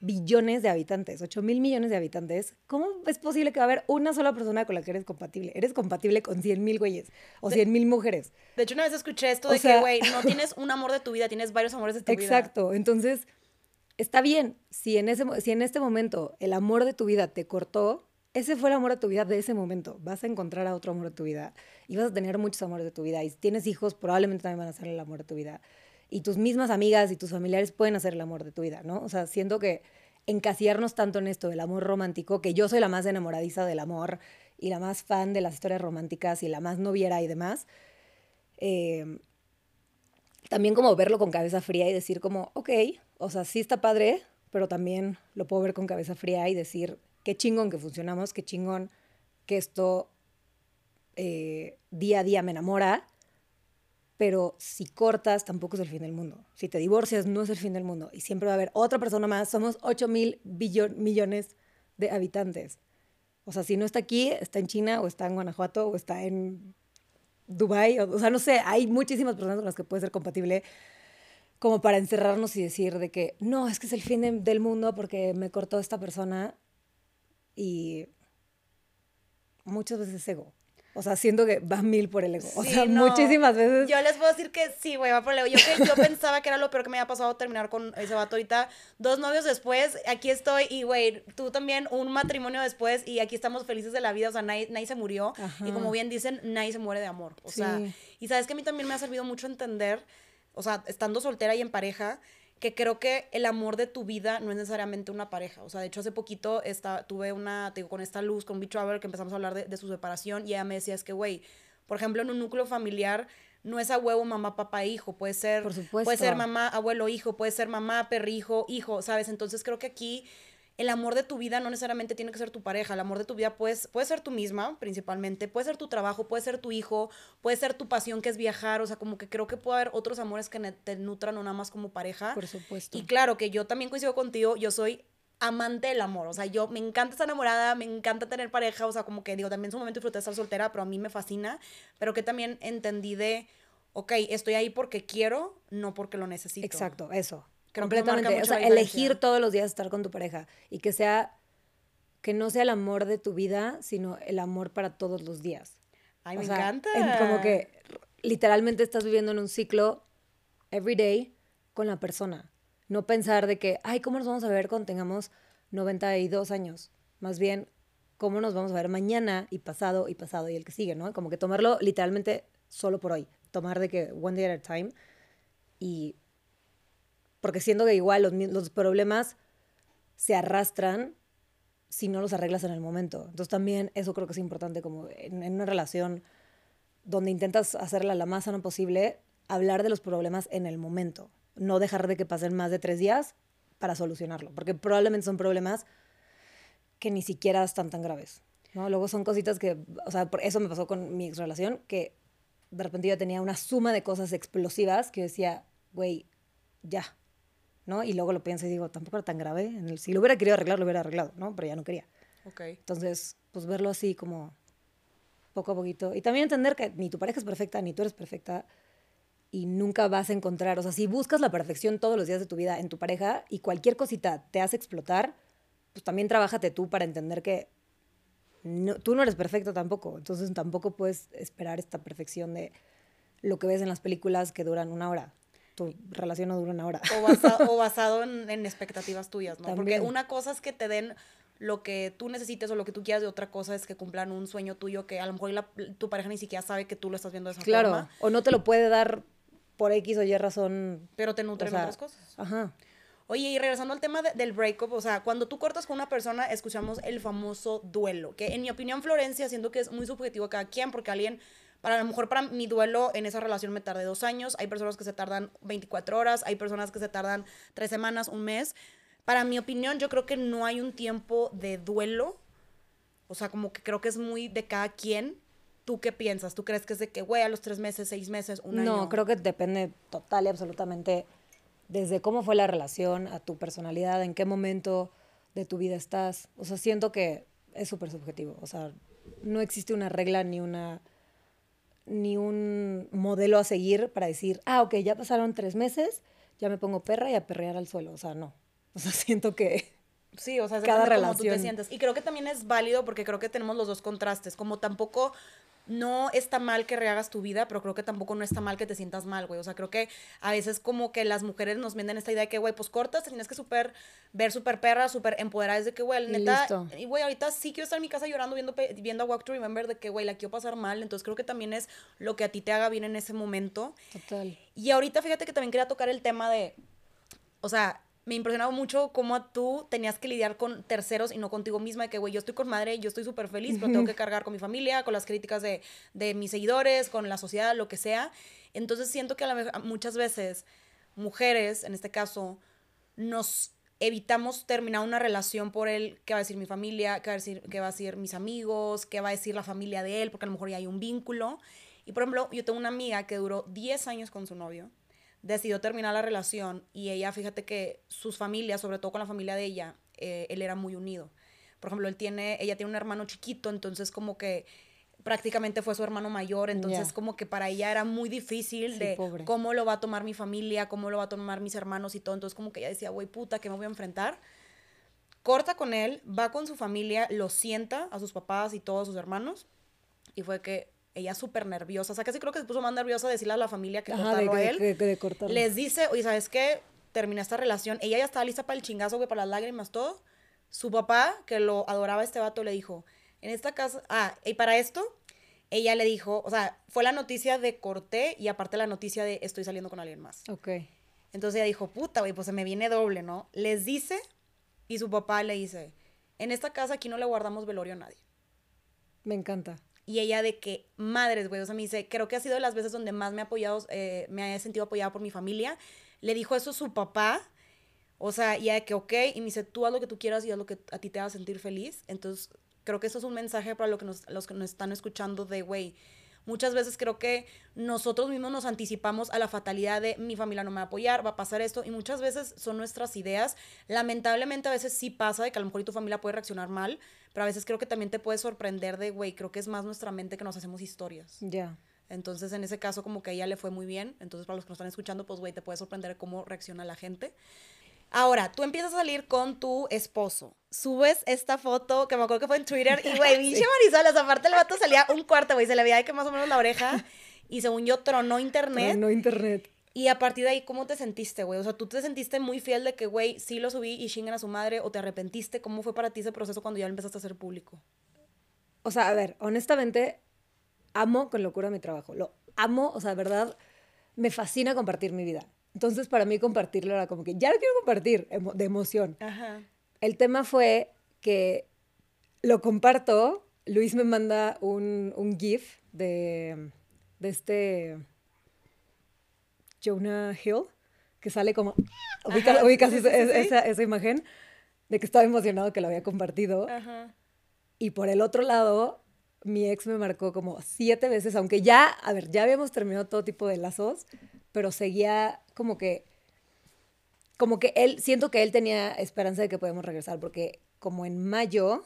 billones de habitantes, 8 mil millones de habitantes. ¿Cómo es posible que va a haber una sola persona con la que eres compatible? Eres compatible con 100 mil güeyes o 100 mil mujeres. De hecho, una vez escuché esto de que, güey, no tienes un amor de tu vida, tienes varios amores de tu vida. Exacto. Entonces, está bien. Si en, ese, si en este momento el amor de tu vida te cortó, ese fue el amor de tu vida de ese momento. Vas a encontrar a otro amor de tu vida y vas a tener muchos amores de tu vida. Y tienes hijos, probablemente también van a ser el amor de tu vida. Y tus mismas amigas y tus familiares pueden hacer el amor de tu vida, ¿no? O sea, siento que encasillarnos tanto en esto del amor romántico, que yo soy la más enamoradiza del amor y la más fan de las historias románticas y la más noviera y demás, eh, también como verlo con cabeza fría y decir como, ok, o sea, sí está padre, pero también lo puedo ver con cabeza fría y decir, qué chingón que funcionamos, qué chingón que esto eh, día a día me enamora, pero si cortas tampoco es el fin del mundo. Si te divorcias no es el fin del mundo y siempre va a haber otra persona más. Somos 8 mil millones de habitantes. O sea, si no está aquí, está en China o está en Guanajuato o está en Dubai. O, o sea, no sé, hay muchísimas personas con las que puede ser compatible como para encerrarnos y decir de que no, es que es el fin del mundo porque me cortó esta persona y muchas veces ego. O sea, siento que va mil por el ego. o sea, muchísimas veces. Yo les puedo decir que sí, güey, va por el ego. Yo, yo pensaba que era lo peor que me había pasado terminar con ese vato ahorita. Dos novios después, aquí estoy. Y, güey, tú también, un matrimonio después. Y aquí estamos felices de la vida. O sea, nadie, nadie se murió. Y como bien dicen, nadie se muere de amor. O sea, y sabes que a mí también me ha servido mucho entender, o sea, estando soltera y en pareja, que creo que el amor de tu vida no es necesariamente una pareja. O sea, de hecho, hace poquito esta, tuve una, te digo, con esta luz, con Beach Travel, que empezamos a hablar de, su separación y ella me decía, es que, güey, por ejemplo, en un núcleo familiar no es a huevo mamá, papá, hijo, puede ser, puede ser mamá, abuelo, hijo, puede ser mamá, perrijo, hijo, ¿sabes? Entonces creo que aquí el amor de tu vida no necesariamente tiene que ser tu pareja, el amor de tu vida puede, puede ser tú misma principalmente, puede ser tu trabajo, puede ser tu hijo, puede ser tu pasión que es viajar, o sea, como que creo que puede haber otros amores que te nutran no nada más como pareja. Por supuesto. Y claro que yo también coincido contigo, yo soy amante del amor, o sea, yo me encanta estar enamorada, me encanta tener pareja, o sea, como que digo, también en su momento disfruté estar soltera, pero a mí me fascina, pero que también entendí de, ok, estoy ahí porque quiero, no porque lo necesito. Exacto, eso. Completamente, o sea, elegir todos los días estar con tu pareja y que sea, que no sea el amor de tu vida, sino el amor para todos los días. Ay, me encanta. como que literalmente estás viviendo en un ciclo every day con la persona. No pensar de que, ay, ¿cómo nos vamos a ver cuando tengamos 92 años? Más bien, ¿cómo nos vamos a ver mañana y pasado y pasado y el que sigue, ¿no? Como que tomarlo literalmente solo por hoy. Tomar de que one day at a time. Y. Porque siendo que igual los, los problemas se arrastran si no los arreglas en el momento. Entonces también eso creo que es importante como en, en una relación donde intentas hacerla la más sana posible, hablar de los problemas en el momento no dejar de que pasen más de tres días para solucionarlo, porque probablemente son problemas que ni siquiera están tan graves, ¿no? Luego son cositas que, o sea, por eso me pasó con mi ex relación, que de repente yo tenía una suma de cosas explosivas que yo decía, güey, ya, ¿no? Y luego lo pienso y digo, tampoco era tan grave. si lo hubiera querido arreglar, lo hubiera arreglado, ¿no? Pero ya no quería. Ok. Entonces, pues verlo así como poco a poquito. Y también entender que ni tu pareja es perfecta, ni tú eres perfecta y nunca vas a encontrar, o sea, si buscas la perfección todos los días de tu vida en tu pareja y cualquier cosita te hace explotar, pues también trabájate tú para entender que tú no eres perfecto tampoco, entonces tampoco puedes esperar esta perfección de lo que ves en las películas que duran una hora. Tu relación no dura una hora. O, basado en, expectativas tuyas, ¿no? Porque una cosa es que te den lo que tú necesites o lo que tú quieras de otra cosa es que cumplan un sueño tuyo que a lo mejor tu pareja ni siquiera sabe que tú lo estás viendo de esa forma. Claro, o no te lo puede dar por X o Y razón. Pero te nutren otras cosas. Ajá. Oye, y regresando al tema del breakup, o sea, cuando tú cortas con una persona, escuchamos el famoso duelo, que en mi opinión, Florencia, siento que es muy subjetivo cada quien, porque alguien, para lo mejor para mi duelo en esa relación me tardé dos años, hay personas que se tardan 24 horas, hay personas que se tardan tres semanas, un mes. Para mi opinión, yo creo que no hay un tiempo de duelo, o sea, como que creo que es muy de cada quien, ¿Tú qué piensas? ¿Tú crees que es de que, güey, a los tres meses, seis meses, un año? No, creo que depende total y absolutamente desde cómo fue la relación, a tu personalidad, en qué momento de tu vida estás. O sea, siento que es súper subjetivo. O sea, no existe una regla ni una ni un modelo a seguir para decir, ah, ok, ya pasaron tres meses, ya me pongo perra y a perrear al suelo. O sea, no. O sea, siento que Sí, o sea, cada relación. Como tú te sientes. Y creo que también es válido porque creo que tenemos los dos contrastes. Como tampoco no está mal que rehagas tu vida, pero creo que tampoco no está mal que te sientas mal, güey. O sea, creo que a veces como que las mujeres nos venden esta idea de que, güey, pues cortas, tienes que super, ver súper perra, súper empoderada. Es de que, güey, neta, y güey, ahorita sí quiero estar en mi casa llorando, viendo, viendo a Walk to Remember, de que, güey, la quiero pasar mal. Entonces creo que también es lo que a ti te haga bien en ese momento. Total. Y ahorita fíjate que también quería tocar el tema de, o sea, me impresionaba mucho cómo tú tenías que lidiar con terceros y no contigo misma, de que, güey, yo estoy con madre, yo estoy súper feliz, pero tengo que cargar con mi familia, con las críticas de, de mis seguidores, con la sociedad, lo que sea. Entonces siento que a muchas veces mujeres, en este caso, nos evitamos terminar una relación por él, qué va a decir mi familia, qué va a decir, qué va a decir mis amigos, qué va a decir la familia de él, porque a lo mejor ya hay un vínculo. Y por ejemplo, yo tengo una amiga que duró 10 años con su novio decidió terminar la relación y ella, fíjate que sus familias, sobre todo con la familia de ella, eh, él era muy unido. Por ejemplo, él tiene, ella tiene un hermano chiquito, entonces como que prácticamente fue su hermano mayor, entonces como que para ella era muy difícil de cómo lo va a tomar mi familia, cómo lo va a tomar mis hermanos y todo, entonces como que ella decía, güey, puta, ¿qué me voy a enfrentar? Corta con él, va con su familia, lo sienta a sus papás y todos sus hermanos, y fue que ella súper nerviosa, o sea, casi creo que se puso más nerviosa de decirle a la familia que Ajá, a él. Les dice, oye, ¿sabes qué? Terminé esta relación. Ella ya estaba lista para el chingazo, güey, para las lágrimas, todo. Su papá, que lo adoraba este vato, le dijo, en esta casa, ah, y para esto, ella le dijo, o sea, fue la noticia de corté y aparte la noticia de estoy saliendo con alguien más. Ok. Entonces ella dijo, puta, güey, pues se me viene doble, ¿no? Les dice y su papá le dice, en esta casa aquí no le guardamos velorio a nadie. Me encanta. Y ella de que, madres, güey, o sea, me dice, creo que ha sido de las veces donde más me ha apoyado, eh, me ha sentido apoyada por mi familia. Le dijo eso a su papá. O sea, ya de que, ok, y me dice, tú haz lo que tú quieras y haz lo que a ti te haga sentir feliz. Entonces, creo que eso es un mensaje para lo que nos, los que nos están escuchando de, güey, muchas veces creo que nosotros mismos nos anticipamos a la fatalidad de mi familia no me va a apoyar, va a pasar esto, y muchas veces son nuestras ideas. Lamentablemente a veces sí pasa de que a lo mejor tu familia puede reaccionar mal, pero a veces creo que también te puede sorprender de, güey, creo que es más nuestra mente que nos hacemos historias. Ya. Entonces, en ese caso, como que a ella le fue muy bien. Entonces, para los que nos están escuchando, pues, güey, te puede sorprender cómo reacciona la gente. Ahora, tú empiezas a salir con tu esposo. Subes esta foto que me acuerdo que fue en Twitter y, güey, pinche Marisol, esa parte el vato salía un cuarto, güey, se le veía que más o menos la oreja y según yo tronó internet. Tronó internet. Y a partir de ahí, ¿cómo te sentiste, güey? O sea, ¿tú te sentiste muy fiel de que, güey, sí lo subí y chingan a su madre o te arrepentiste? ¿Cómo fue para ti ese proceso cuando ya lo empezaste a hacer público? O sea, a ver, honestamente, amo con locura mi trabajo. Lo amo, o sea, de verdad, me fascina compartir mi vida. Entonces, para mí compartirlo era como que ya lo quiero compartir de emoción. Ajá. El tema fue que lo comparto, Luis me manda un, un GIF de, de este Jonah Hill, que sale como... Ubicas, sí, sí, sí. esa- esa imagen de que estaba emocionado que lo había compartido. Ajá. Y por el otro lado, mi ex me marcó como siete veces, aunque ya, a ver, ya habíamos terminado todo tipo de lazos, pero seguía como que, como que él, siento que él tenía esperanza de que podemos regresar, porque como en mayo,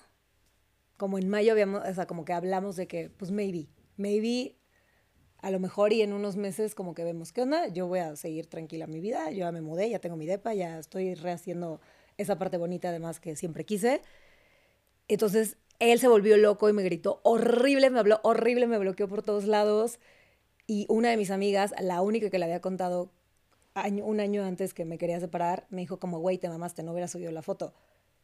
como en mayo habíamos, o sea, como que hablamos de que, pues maybe, maybe, a lo mejor y en unos meses como que vemos qué onda, yo voy a seguir tranquila mi vida, yo ya me mudé, ya tengo mi depa, ya estoy rehaciendo esa parte bonita además que siempre quise. Entonces él se volvió loco y me gritó horrible, me habló horrible, me bloqueó por todos lados. Y una de mis amigas, la única que le había contado año- un año antes que me quería separar, me dijo como, güey, te mamaste, no hubieras subido la foto.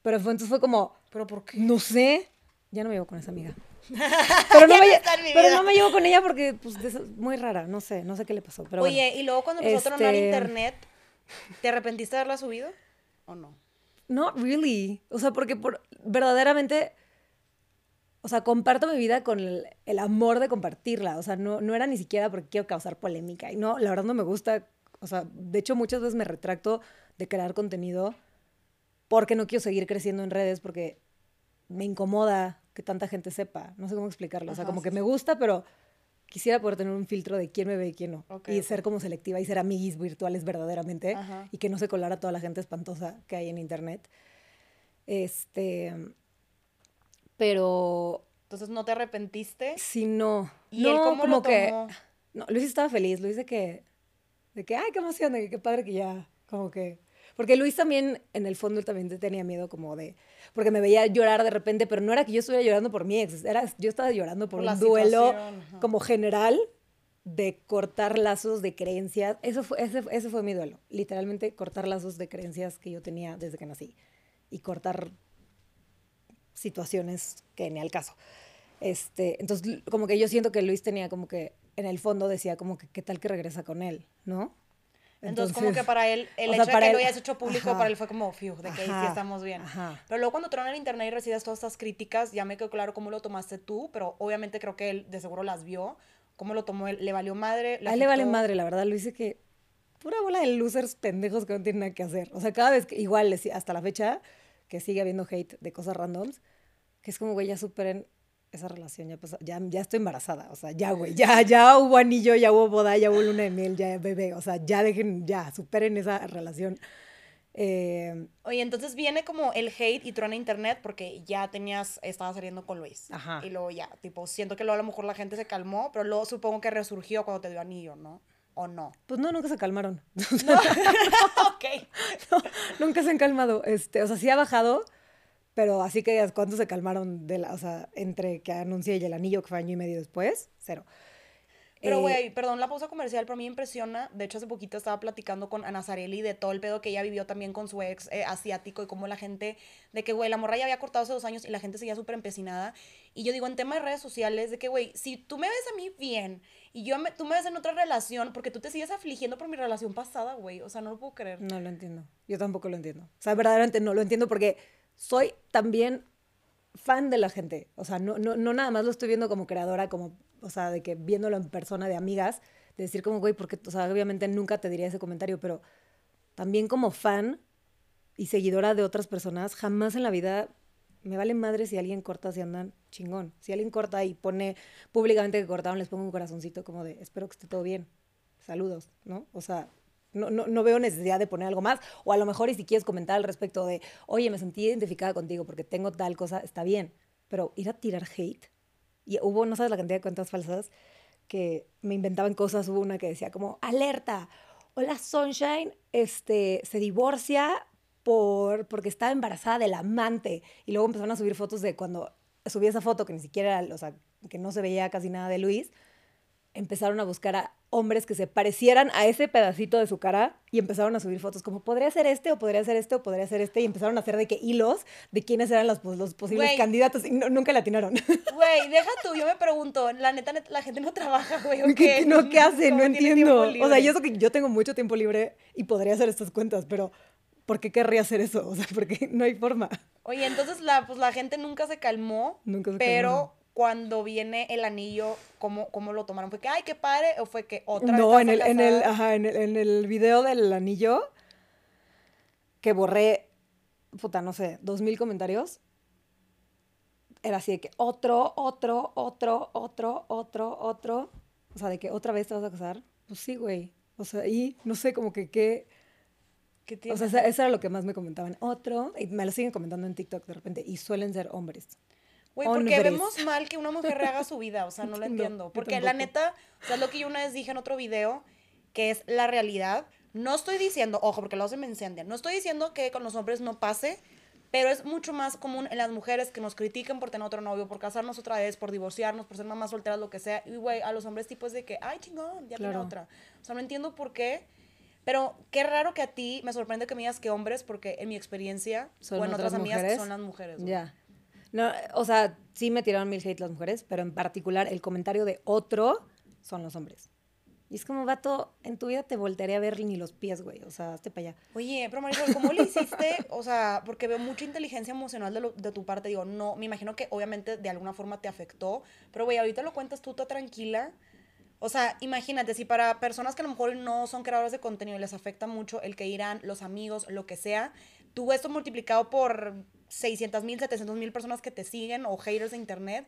Pero fue, entonces fue como, ¿Pero por qué? no sé, ya no me llevo con esa amiga. Pero no, me, no pero no llevo con ella porque, pues, eso- muy rara, no sé, no sé qué le pasó. Pero Oye, bueno. y luego cuando empezó a tronar Este- internet, ¿te arrepentiste de haberla subido o no? Not really. O sea, porque por, verdaderamente, o sea, comparto mi vida con el, el amor de compartirla. O sea, no, no era ni siquiera porque quiero causar polémica. Y no, la verdad no me gusta. O sea, de hecho muchas veces me retracto de crear contenido porque no quiero seguir creciendo en redes porque me incomoda que tanta gente sepa. No sé cómo explicarlo. O sea, Ajá, como sí, que me gusta, pero quisiera poder tener un filtro de quién me ve y quién no. Ok, y ser como selectiva y ser amiguis virtuales verdaderamente. Ajá. Y que no se colara toda la gente espantosa que hay en internet. Este. Pero Entonces, ¿no te arrepentiste? si no. ¿Y no, él cómo como lo que. tomó? No, Luis estaba feliz. Luis de que. De que, ay, qué emoción, de que qué padre que ya. Como que. Porque Luis también, en el fondo, él también tenía miedo como de. Porque me veía llorar de repente, pero no era que yo estuviera llorando por mi ex. Era, yo estaba llorando por, Por un duelo ajá. como general de cortar lazos de creencias. Eso fue, ese, ese fue mi duelo. Literalmente cortar lazos de creencias que yo tenía desde que nací. Y cortar situaciones que ni al caso. Este, entonces, como que yo siento que Luis tenía como que, en el fondo decía como que, ¿qué tal que regresa con él? ¿No? Entonces, como que para él, el o sea, hecho de que lo él- hayas hecho público, ajá. para él fue como, fiu, de que ahí sí Ajá, estamos bien. ajá. Pero luego cuando trona el internet y recibes todas estas críticas, ya me quedó claro cómo lo tomaste tú, pero obviamente creo que él de seguro las vio. ¿Cómo lo tomó él? ¿Le valió madre? A él le vale madre, la verdad. Luis dice que pura bola de losers pendejos que no tienen nada que hacer. O sea, cada vez que, igual, hasta la fecha, que sigue habiendo hate de cosas randoms, que es como, güey, ya superen esa relación, ya, pasó- ya, ya estoy embarazada. O sea, ya, güey, ya, ya hubo anillo, ya hubo boda, ya hubo luna de miel, ya bebé. O sea, ya dejen, ya, superen esa relación. Eh, Oye, entonces viene como el hate y trona internet porque ya tenías, estabas saliendo con Luis. Ajá. Y luego ya, tipo, siento que luego a lo mejor la gente se calmó, pero luego supongo que resurgió cuando te dio anillo, ¿no? ¿O no? pues no, nunca se calmaron. ok. No, nunca se han calmado. Este, o sea, sí ha bajado, pero así que digas, ¿cuánto se calmaron de la, o sea, entre que anuncié y el anillo que fue año y medio después? Cero. Pero, Eh, güey, perdón la pausa comercial, pero a mí me impresiona. De hecho, hace poquito estaba platicando con Ana Zarelli de todo el pedo que ella vivió también con su ex eh, asiático y cómo la gente, de que, güey, la morra ya había cortado hace dos años y la gente seguía súper empecinada. Y yo digo, en tema de redes sociales, de que, güey, si tú me ves a mí bien y yo me- tú me ves en otra relación, porque tú te sigues afligiendo por mi relación pasada, güey. O sea, no lo puedo creer. No lo entiendo. Yo tampoco lo entiendo. O sea, verdaderamente no lo entiendo porque soy también fan de la gente. O sea, no, no, no nada más lo estoy viendo como creadora, como, o sea, de que viéndolo en persona de amigas, de decir como, güey, porque, o sea, obviamente nunca te diría ese comentario, pero también como fan, y seguidora de otras personas, jamás en la vida me vale madre si alguien corta si andan chingón. Si alguien corta y pone públicamente que cortaron, les pongo un corazoncito como de espero que esté todo bien. Saludos, ¿no? O sea, no, no, no, veo necesidad de poner algo más. O a lo mejor, y si quieres comentar al respecto de, oye, me sentí identificada contigo porque tengo tal cosa, está bien. Pero ir a tirar hate. Y hubo, no sabes la cantidad de cuentas falsas que me inventaban cosas. Hubo una que decía como, alerta, hola Sunshine, este, se divorcia por, porque estaba embarazada del amante. Y luego empezaron a subir fotos de cuando subí esa foto, que ni siquiera, o sea, que no se veía casi nada de Luis empezaron a buscar a hombres que se parecieran a ese pedacito de su cara y empezaron a subir fotos como podría ser este o podría ser este o podría ser este y empezaron a hacer de que hilos de quiénes eran los, los posibles candidatos y nunca la atinaron. Güey, deja tú, yo me pregunto, la neta, la gente no trabaja, güey. ¿Qué, no, ¿qué hace? No entiendo. O sea, yo, que yo tengo mucho tiempo libre y podría hacer estas cuentas, pero ¿por qué querría hacer eso? O sea, porque no hay forma. Oye, entonces la, pues la gente nunca se calmó, nunca se pero cuando viene el anillo, ¿cómo, cómo lo tomaron? ¿Fue que, ay, qué padre? ¿O fue que otra No, en el, en, el, ajá, en, el, en el video del anillo, que borré, puta, no sé, dos mil comentarios, era así de que otro, otro, otro, otro, otro, otro. O sea, de que otra vez te vas a casar. Pues sí, güey. O sea, y no sé, como que qué... ¿Qué o sea, eso era lo que más me comentaban. Otro, y me lo siguen comentando en TikTok de repente, y suelen ser hombres. Güey, porque vemos mal que una mujer rehaga su vida, o sea, no lo entiendo. Porque la neta, o sea, es lo que yo una vez dije en otro video, que es la realidad. No estoy diciendo, ojo, porque luego se me incendian, no estoy diciendo que con los hombres no pase, pero es mucho más común en las mujeres que nos critiquen por tener otro novio, por casarnos otra vez, por divorciarnos, por ser mamás solteras, lo que sea. Y, güey, a los hombres tipo es de que, ay, chingón, ya tiene otra. O sea, no entiendo por qué. Pero qué raro que a ti me sorprende que me digas que hombres, porque en mi experiencia, o en otras amigas, son las mujeres. Ya. No, o sea, sí me tiraron mil hate las mujeres, pero en particular el comentario de otro son los hombres. Y es como, vato, en tu vida te voltearé a ver ni los pies, güey. O sea, hazte para allá. Oye, pero Marisol, ¿cómo le hiciste? O sea, porque veo mucha inteligencia emocional de, de, tu parte. Digo, no, me imagino que obviamente de alguna forma te afectó. Pero, güey, ahorita lo cuentas tú, toda tranquila. O sea, imagínate, si para personas que a lo mejor no son creadores de contenido les afecta mucho el que irán, los amigos, lo que sea, tú esto multiplicado por 600 mil, 700 mil personas que te siguen o haters de internet,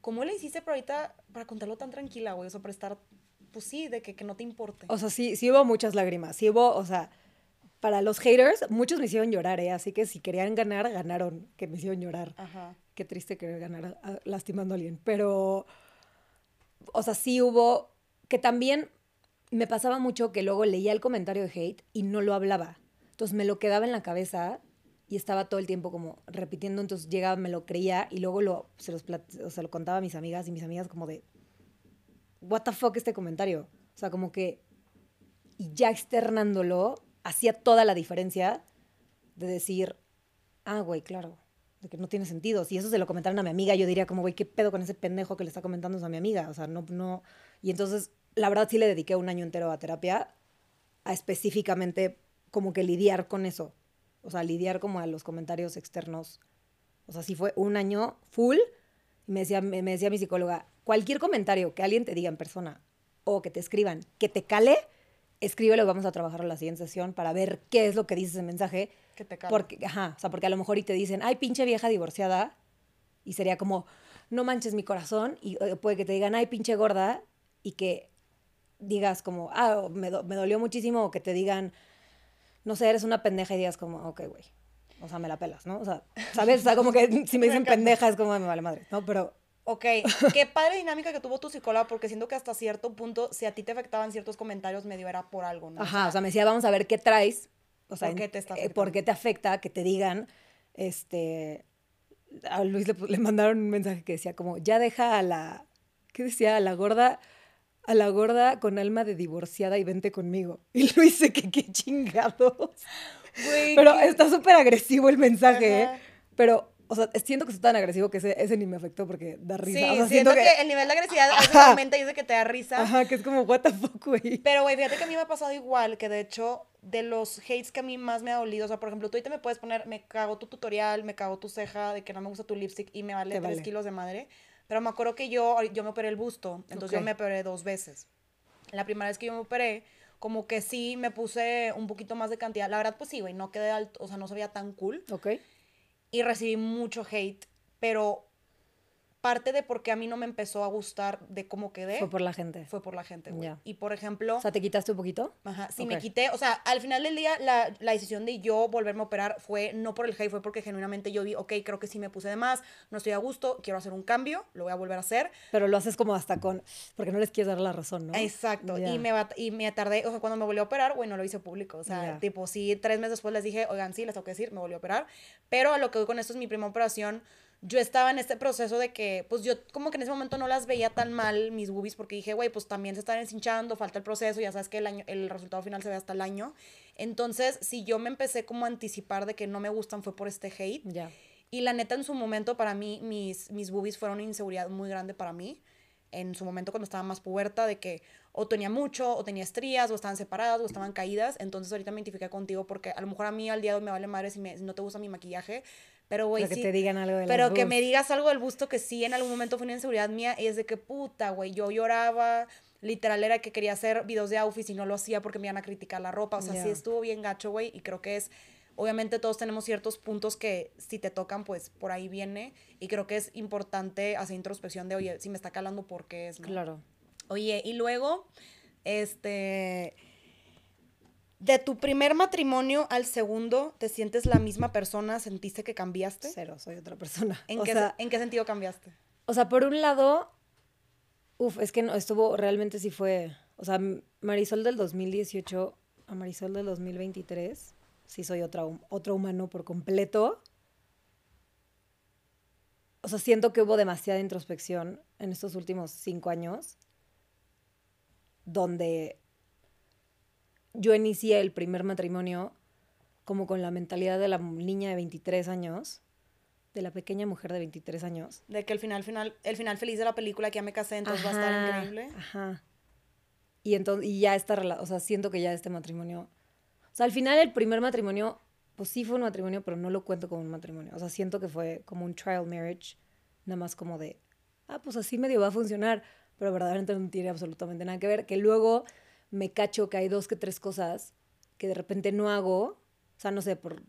¿cómo le hiciste para ahorita, para contarlo tan tranquila, güey? O sea, para estar, pues sí, de que, que no te importe. O sea, sí, sí hubo muchas lágrimas, sí hubo, o sea, para los haters, muchos me hicieron llorar, ¿eh? Así que si querían ganar, ganaron, que me hicieron llorar. Ajá. Qué triste querer ganar lastimando a alguien. Pero, o sea, sí hubo, que también me pasaba mucho que luego leía el comentario de hate y no lo hablaba. Entonces me lo quedaba en la cabeza y estaba todo el tiempo como repitiendo, entonces llegaba, me lo creía y luego lo, se, los o lo contaba a mis amigas y mis amigas como de, what the fuck este comentario. O sea, como que, y ya externándolo, hacía toda la diferencia de decir, ah, güey, claro, de que no tiene sentido. Si eso se lo comentaron a mi amiga, yo diría como, güey, ¿qué pedo con ese pendejo que le está comentando eso a mi amiga? O sea, no, no. Y entonces, la verdad sí le dediqué un año entero a terapia, a específicamente como que lidiar con eso o sea, lidiar como a los comentarios externos. O sea, sí fue un año full. Y me decía, me, decía mi psicóloga, cualquier comentario que alguien te diga en persona o que te escriban, que te cale, escríbelo y vamos a trabajar en la siguiente sesión para ver qué es lo que dice ese mensaje. Que te cale. Porque, ajá, o sea, porque a lo mejor y te dicen, ay, pinche vieja divorciada, y sería como, no manches mi corazón, y puede que te digan, ay, pinche gorda, y que digas como, ah, me, me dolió muchísimo, o que te digan, no sé, eres una pendeja y digas como, ok, güey. O sea, me la pelas, ¿no? O sea, ¿sabes? O sea, como que si me dicen pendeja es como, me vale madre, ¿no? Pero... Ok, qué padre dinámica que tuvo tu psicóloga, porque siento que hasta cierto punto, si a ti te afectaban ciertos comentarios, medio era por algo, ¿no? Ajá, o sea, me decía, vamos a ver qué traes, o sea, ¿por qué te, eh, ¿por qué te afecta que te digan, este, a Luis le, le, mandaron un mensaje que decía como, ya deja a la, ¿qué decía? A la gorda, a la gorda con alma de divorciada y vente conmigo. Y lo hice que qué chingados. Pero está súper agresivo el mensaje, ¿eh? Pero, o sea, siento que es tan agresivo que ese, ese, ni me afectó porque da risa. Sí, siento, que... el nivel de agresividad aumenta y dice que te da risa. Ajá, que es como, what the fuck, güey. Pero, güey, fíjate que a mí me ha pasado igual, que de hecho, de los hates que a mí más me ha dolido, o sea, por ejemplo, tú ahorita me puedes poner, me cago tu tutorial, me cago tu ceja, de que no me gusta tu lipstick y me vale tres kilos de madre. Pero me acuerdo que yo, yo me operé el busto, entonces yo me operé dos veces. La primera vez que yo me operé como que sí me puse un poquito más de cantidad. La verdad, pues sí, güey, no quedé alto, o sea, no se veía tan cool. Ok. Y recibí mucho hate, pero parte de por qué a mí no me empezó a gustar de cómo quedé Fue por la gente. fue por la gente, güey. Y por ejemplo, O sea, ¿te quitaste un poquito? Ajá, sí, me quité, o sea, al final del día la, la decisión de yo volverme a operar fue no por el hate, fue porque genuinamente yo vi, ok, creo que sí me puse de más, no estoy a gusto, quiero hacer un cambio, lo voy a volver a hacer. Pero lo haces como hasta con... Porque no les quieres dar la razón, ¿no? Exacto, y, me y me tardé, o sea, cuando me volvió a operar, güey, no lo hice público, o sea, Ya. tipo, sí, tres meses después les dije, oigan, sí, les tengo que decir, me volvió a operar, pero a lo que voy con esto es mi primera operación, yo estaba en este proceso de que, pues yo como que en ese momento no las veía tan mal mis boobies porque dije, güey, pues también se están encinchando, falta el proceso, ya sabes que el, año, el resultado final se ve hasta el año. Entonces, si yo me empecé como a anticipar de que no me gustan fue por este hate. Ya. Y la neta, en su momento, para mí, mis, mis boobies fueron una inseguridad muy grande para mí. En su momento, cuando estaba más puberta, de que o tenía mucho, o tenía estrías, o estaban separadas, o estaban caídas. Entonces, ahorita me identifiqué contigo porque a lo mejor a mí al día de hoy me vale madre si, me, si no te gusta mi maquillaje. Pero, güey, Pero que sí- te digan algo de las pero que me digas algo del busto que sí en algún momento fue una inseguridad mía y es de que puta, güey, yo lloraba, literal era que quería hacer videos de outfits y no lo hacía porque me iban a criticar la ropa, o sea, sí estuvo bien gacho, güey, y creo que es, obviamente todos tenemos ciertos puntos que si te tocan, pues por ahí viene, y creo que es importante hacer introspección de, oye, si me está calando, ¿por qué es? no? Claro. Oye, y luego, este, de tu primer matrimonio al segundo, ¿te sientes la misma persona? ¿Sentiste que cambiaste? Cero, soy otra persona. ¿En, o, qué, sea, ¿En qué sentido cambiaste? o sea, por un lado, uf, es que no, estuvo, realmente sí fue, o sea, Marisol del 2018 a Marisol del 2023, sí soy otra, otro humano por completo. O sea, siento que hubo demasiada introspección en estos últimos cinco años, donde yo inicié el primer matrimonio como con la mentalidad de la niña de 23 años, de la pequeña mujer de 23 años. De que el final, final, el final feliz de la película que ya me casé, entonces va a Ajá, estar increíble. Ajá. Y entonces, y ya relación, o sea, siento que ya este matrimonio, o sea, al final el primer matrimonio, pues sí fue un matrimonio, pero no lo cuento como un matrimonio. O sea, siento que fue como un trial marriage, nada más como de, ah, pues así medio va a funcionar, pero verdaderamente no tiene absolutamente nada que ver. Que luego me cacho que hay dos que tres cosas que de repente no hago, o sea, no sé, por,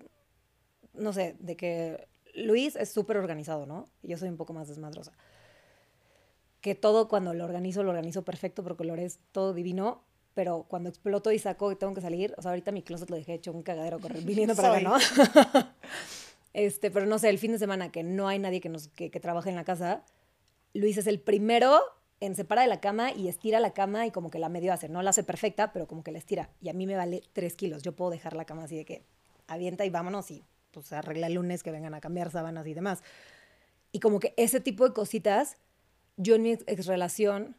no sé, de que Luis es súper organizado, ¿no? Yo soy un poco más desmadrosa que todo cuando lo organizo, lo organizo perfecto, porque lo es todo divino, pero cuando exploto y saco y tengo que salir, o sea, ahorita mi closet lo dejé hecho un cagadero correr, viniendo para acá, ¿no? este, pero no sé, el fin de semana que no hay nadie que, nos, que, que trabaje en la casa, Luis es el primero en se para de la cama y estira la cama y como que la medio hace, no la hace perfecta, pero como que la estira. Y a mí me vale tres kilos, yo puedo dejar la cama así de que avienta y vámonos y pues arregla el lunes que vengan a cambiar sábanas y demás. Y como que ese tipo de cositas yo en mi ex, relación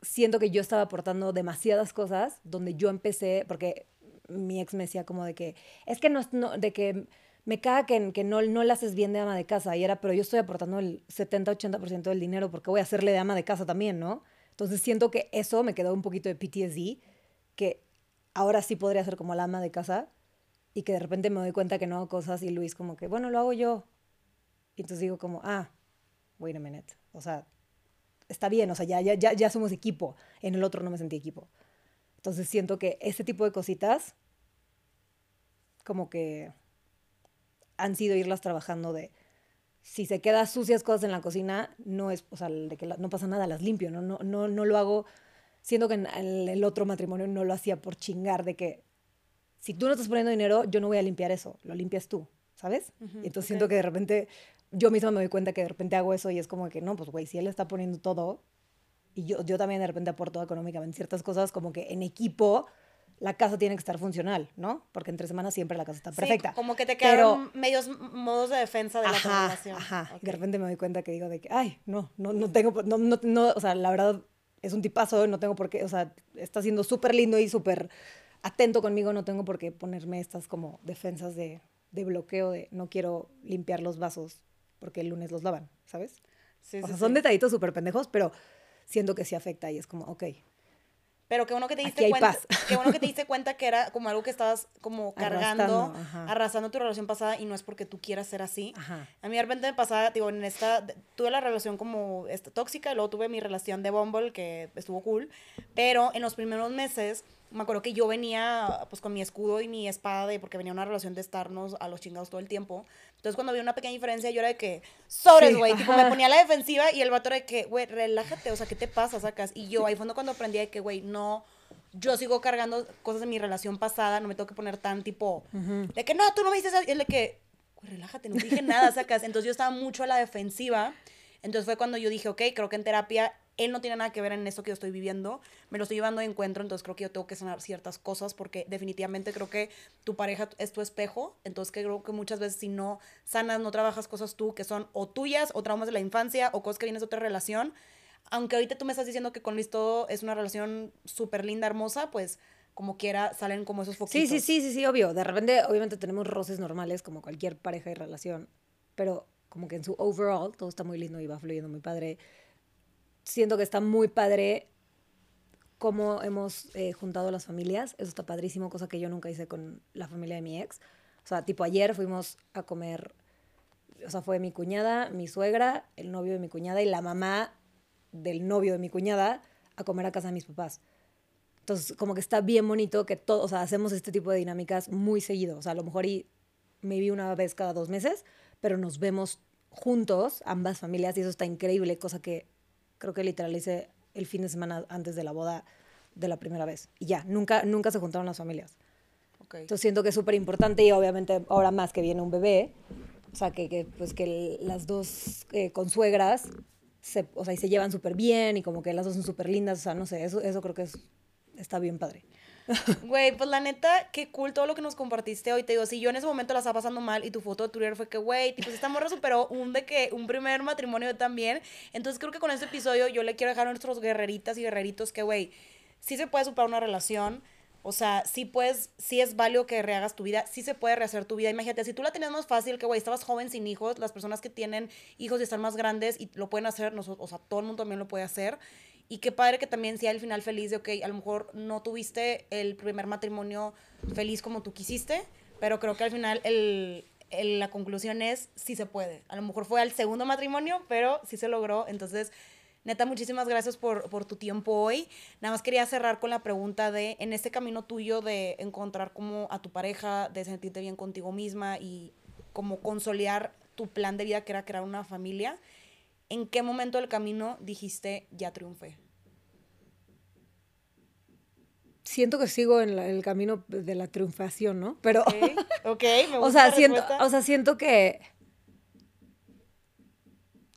siento que yo estaba aportando demasiadas cosas donde yo empecé, porque mi ex me decía como de que, es que no, no de que me caga que, que no, no haces bien de ama de casa, y era, pero yo estoy aportando el 70-80% del dinero porque voy a hacerle de ama de casa también, ¿no? Entonces siento que eso me quedó un poquito de PTSD, que ahora sí podría ser como la ama de casa, y que de repente me doy cuenta que no hago cosas y Luis como que, bueno, lo hago yo. Y entonces digo como, ah, wait a minute. O sea, está bien, o sea, ya, ya, ya somos equipo. En el otro no me sentí equipo. Entonces siento que ese tipo de cositas, como que han sido irlas trabajando de, si se quedan sucias cosas en la cocina, no es, o sea, de que la- no pasa nada, las limpio, ¿no? No, no, no lo hago, siendo que en el, el otro matrimonio no lo hacía por chingar de que, si tú no estás poniendo dinero, yo no voy a limpiar eso, lo limpias tú, ¿sabes? Y entonces siento que de repente, yo misma me doy cuenta que de repente hago eso y es como que, no, pues güey, si él está poniendo todo y yo, yo también de repente aporto económicamente ciertas cosas, como que en equipo la casa tiene que estar funcional, ¿no? Porque entre semanas siempre la casa está Sí, perfecta. como que te Pero- quedaron medios modos de defensa de la relación. ajá. Ok. De repente me doy cuenta que digo de que, ay, no, no, no tengo, no, no, no, o sea, la verdad es un tipazo, no tengo por qué, o sea, está siendo súper lindo y súper atento conmigo, no tengo por qué ponerme estas como defensas de, de bloqueo de no quiero limpiar los vasos porque el lunes los lavan, ¿sabes? Sí, o sí, sea, sí. son detallitos súper pendejos, pero siento que sí afecta y es como, ok, Pero qué bueno que te diste cuenta. paz. Qué bueno que te diste cuenta que era como algo que estabas como cargando, Arrastrando, ajá. arrasando tu relación pasada y no es porque tú quieras ser así. ajá, A mí de repente me pasaba, digo, en esta, tuve la relación como esta, tóxica, y luego tuve mi relación de Bumble, que estuvo cool, pero en los primeros meses me acuerdo que yo venía pues con mi escudo y mi espada de, porque venía una relación de estarnos a los chingados todo el tiempo. Entonces cuando había una pequeña diferencia yo era de que, sobres, Sí, güey, tipo me ponía a la defensiva y el vato era de que, güey, relájate, o sea, ¿qué te pasa, sacas? Y yo ahí fue cuando aprendí de que, güey, no, yo sigo cargando cosas de mi relación pasada, no me tengo que poner tan tipo, de que no, tú no me dices eso, y es de que, güey, relájate, no dije nada, sacas. Entonces yo estaba mucho a la defensiva. Entonces fue cuando yo dije, ok, creo que en terapia él no tiene nada que ver en esto que yo estoy viviendo, me lo estoy llevando de encuentro, entonces creo que yo tengo que sanar ciertas cosas porque definitivamente creo que tu pareja es tu espejo, entonces creo que muchas veces si no sanas, no trabajas cosas tú que son o tuyas o traumas de la infancia o cosas que vienes de otra relación, aunque ahorita tú me estás diciendo que con Luis todo es una relación súper linda, hermosa, pues como quiera salen como esos Sí, foquitos. sí, sí, sí, sí, obvio. De repente, obviamente tenemos roces normales como cualquier pareja y relación, pero como que en su overall todo está muy lindo y va fluyendo muy padre. Siento que está muy padre cómo hemos eh, juntado las familias. Eso está padrísimo, cosa que yo nunca hice con la familia de mi ex. O sea, tipo ayer fuimos a comer, o sea, fue mi cuñada, mi suegra, el novio de mi cuñada y la mamá del novio de mi cuñada a comer a casa de mis papás. Entonces, como que está bien bonito que todos, o sea, hacemos este tipo de dinámicas muy seguido. O sea, a lo mejor y me vi una vez cada dos meses, pero nos vemos juntos, ambas familias, y eso está increíble, cosa que creo que literal hice el fin de semana antes de la boda de la primera vez. Y ya, nunca, nunca se juntaron las familias. Ok. Entonces siento que es súper importante y obviamente ahora más que viene un bebé, o sea, que, que, pues que las dos eh, consuegras se, o sea, y se llevan súper bien y como que las dos son súper lindas, o sea, no sé, eso, eso creo que es, está bien padre. Güey, pues la neta, qué cool todo lo que nos compartiste hoy. Te digo, si yo en ese momento la estaba pasando mal y tu foto de Twitter fue que, güey, tipo, esta morra superó un de que un primer matrimonio también. Entonces creo que con este episodio yo le quiero dejar a nuestros guerreritas y guerreritos que, güey, sí se puede superar una relación. O sea, sí puedes, sí es válido que rehagas tu vida, sí se puede rehacer tu vida. Imagínate, si tú la tenías más fácil, que güey, estabas joven sin hijos, las personas que tienen hijos y están más grandes y lo pueden hacer, nosotros, o sea, todo el mundo también lo puede hacer. Y qué padre que también sea el final feliz de, ok, a lo mejor no tuviste el primer matrimonio feliz como tú quisiste, pero creo que al final el, el- la conclusión es sí se puede. A lo mejor fue al segundo matrimonio, pero sí se logró. Entonces, neta, muchísimas gracias por, por tu tiempo hoy. Nada más quería cerrar con la pregunta de, en este camino tuyo de encontrar como a tu pareja, de sentirte bien contigo misma y como consolidar tu plan de vida que era crear una familia, ¿en qué momento del camino dijiste ya triunfé? Siento que sigo en la- el camino de la triunfación, ¿no? Pero, Ok, ok, me o gusta sea, la siento, respuesta. o sea, siento que,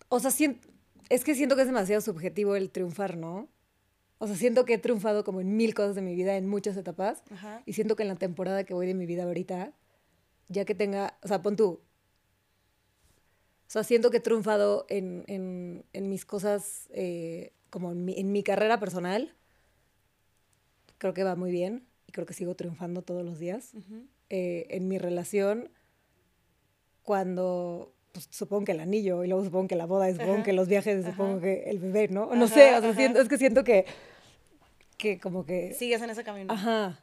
o sea, siento, es que siento que es demasiado subjetivo el triunfar, ¿no? O sea, siento que he triunfado como en mil cosas de mi vida, en muchas etapas. Ajá. Y siento que en la temporada que voy de mi vida ahorita, ya que tenga, o sea, pon tú. O sea, siento que he triunfado en, en- en mis cosas, eh, como en mi, en mi carrera personal. Creo que va muy bien y creo que sigo triunfando todos los días. Eh, en mi relación, cuando, pues, supongo que el anillo, y luego supongo que la boda, y supongo Ajá, que los viajes, ajá. supongo que el bebé, ¿no? No Ajá, sé, o sea, siento- es que siento que, que como que... Sigues en ese camino. Ajá.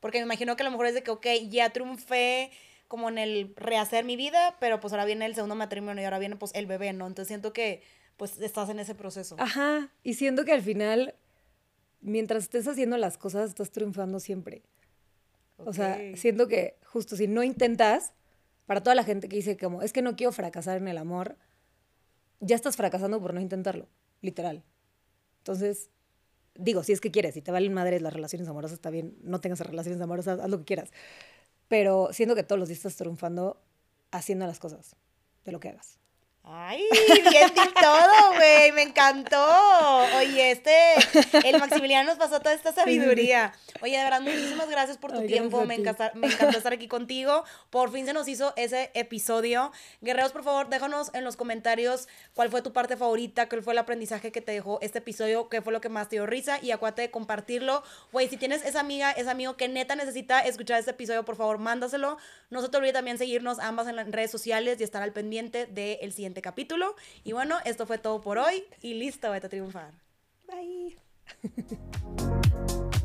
Porque me imagino que a lo mejor es de que, ok, ya triunfé como en el rehacer mi vida, pero pues ahora viene el segundo matrimonio y ahora viene pues el bebé, ¿no? Entonces siento que pues estás en ese proceso. Ajá, y siento que al final, mientras estés haciendo las cosas, estás triunfando siempre. O sea, siento que justo si no intentas, para toda la gente que dice como, es que no quiero fracasar en el amor, ya estás fracasando por no intentarlo, literal. Entonces, digo, si es que quieres, si te valen madres las relaciones amorosas, está bien, no tengas relaciones amorosas, haz lo que quieras. Pero siento que todos los días estás triunfando haciendo las cosas, de lo que hagas. Ay, bien todo, güey, me encantó. Oye, este, el Maximiliano nos pasó toda esta sabiduría. Oye, de verdad, muchísimas gracias por tu Ay, tiempo, me, encanta- me encantó estar aquí contigo. Por fin se nos hizo ese episodio. Guerreros, por favor, déjanos en los comentarios cuál fue tu parte favorita, cuál fue el aprendizaje que te dejó este episodio, qué fue lo que más te dio risa y acuérdate de compartirlo. Güey, si tienes esa amiga, ese amigo que neta necesita escuchar este episodio, por favor, mándaselo. No se te olvide también seguirnos ambas en las redes sociales y estar al pendiente del capítulo. Y bueno, esto fue todo por hoy y listo, vete a triunfar. Bye.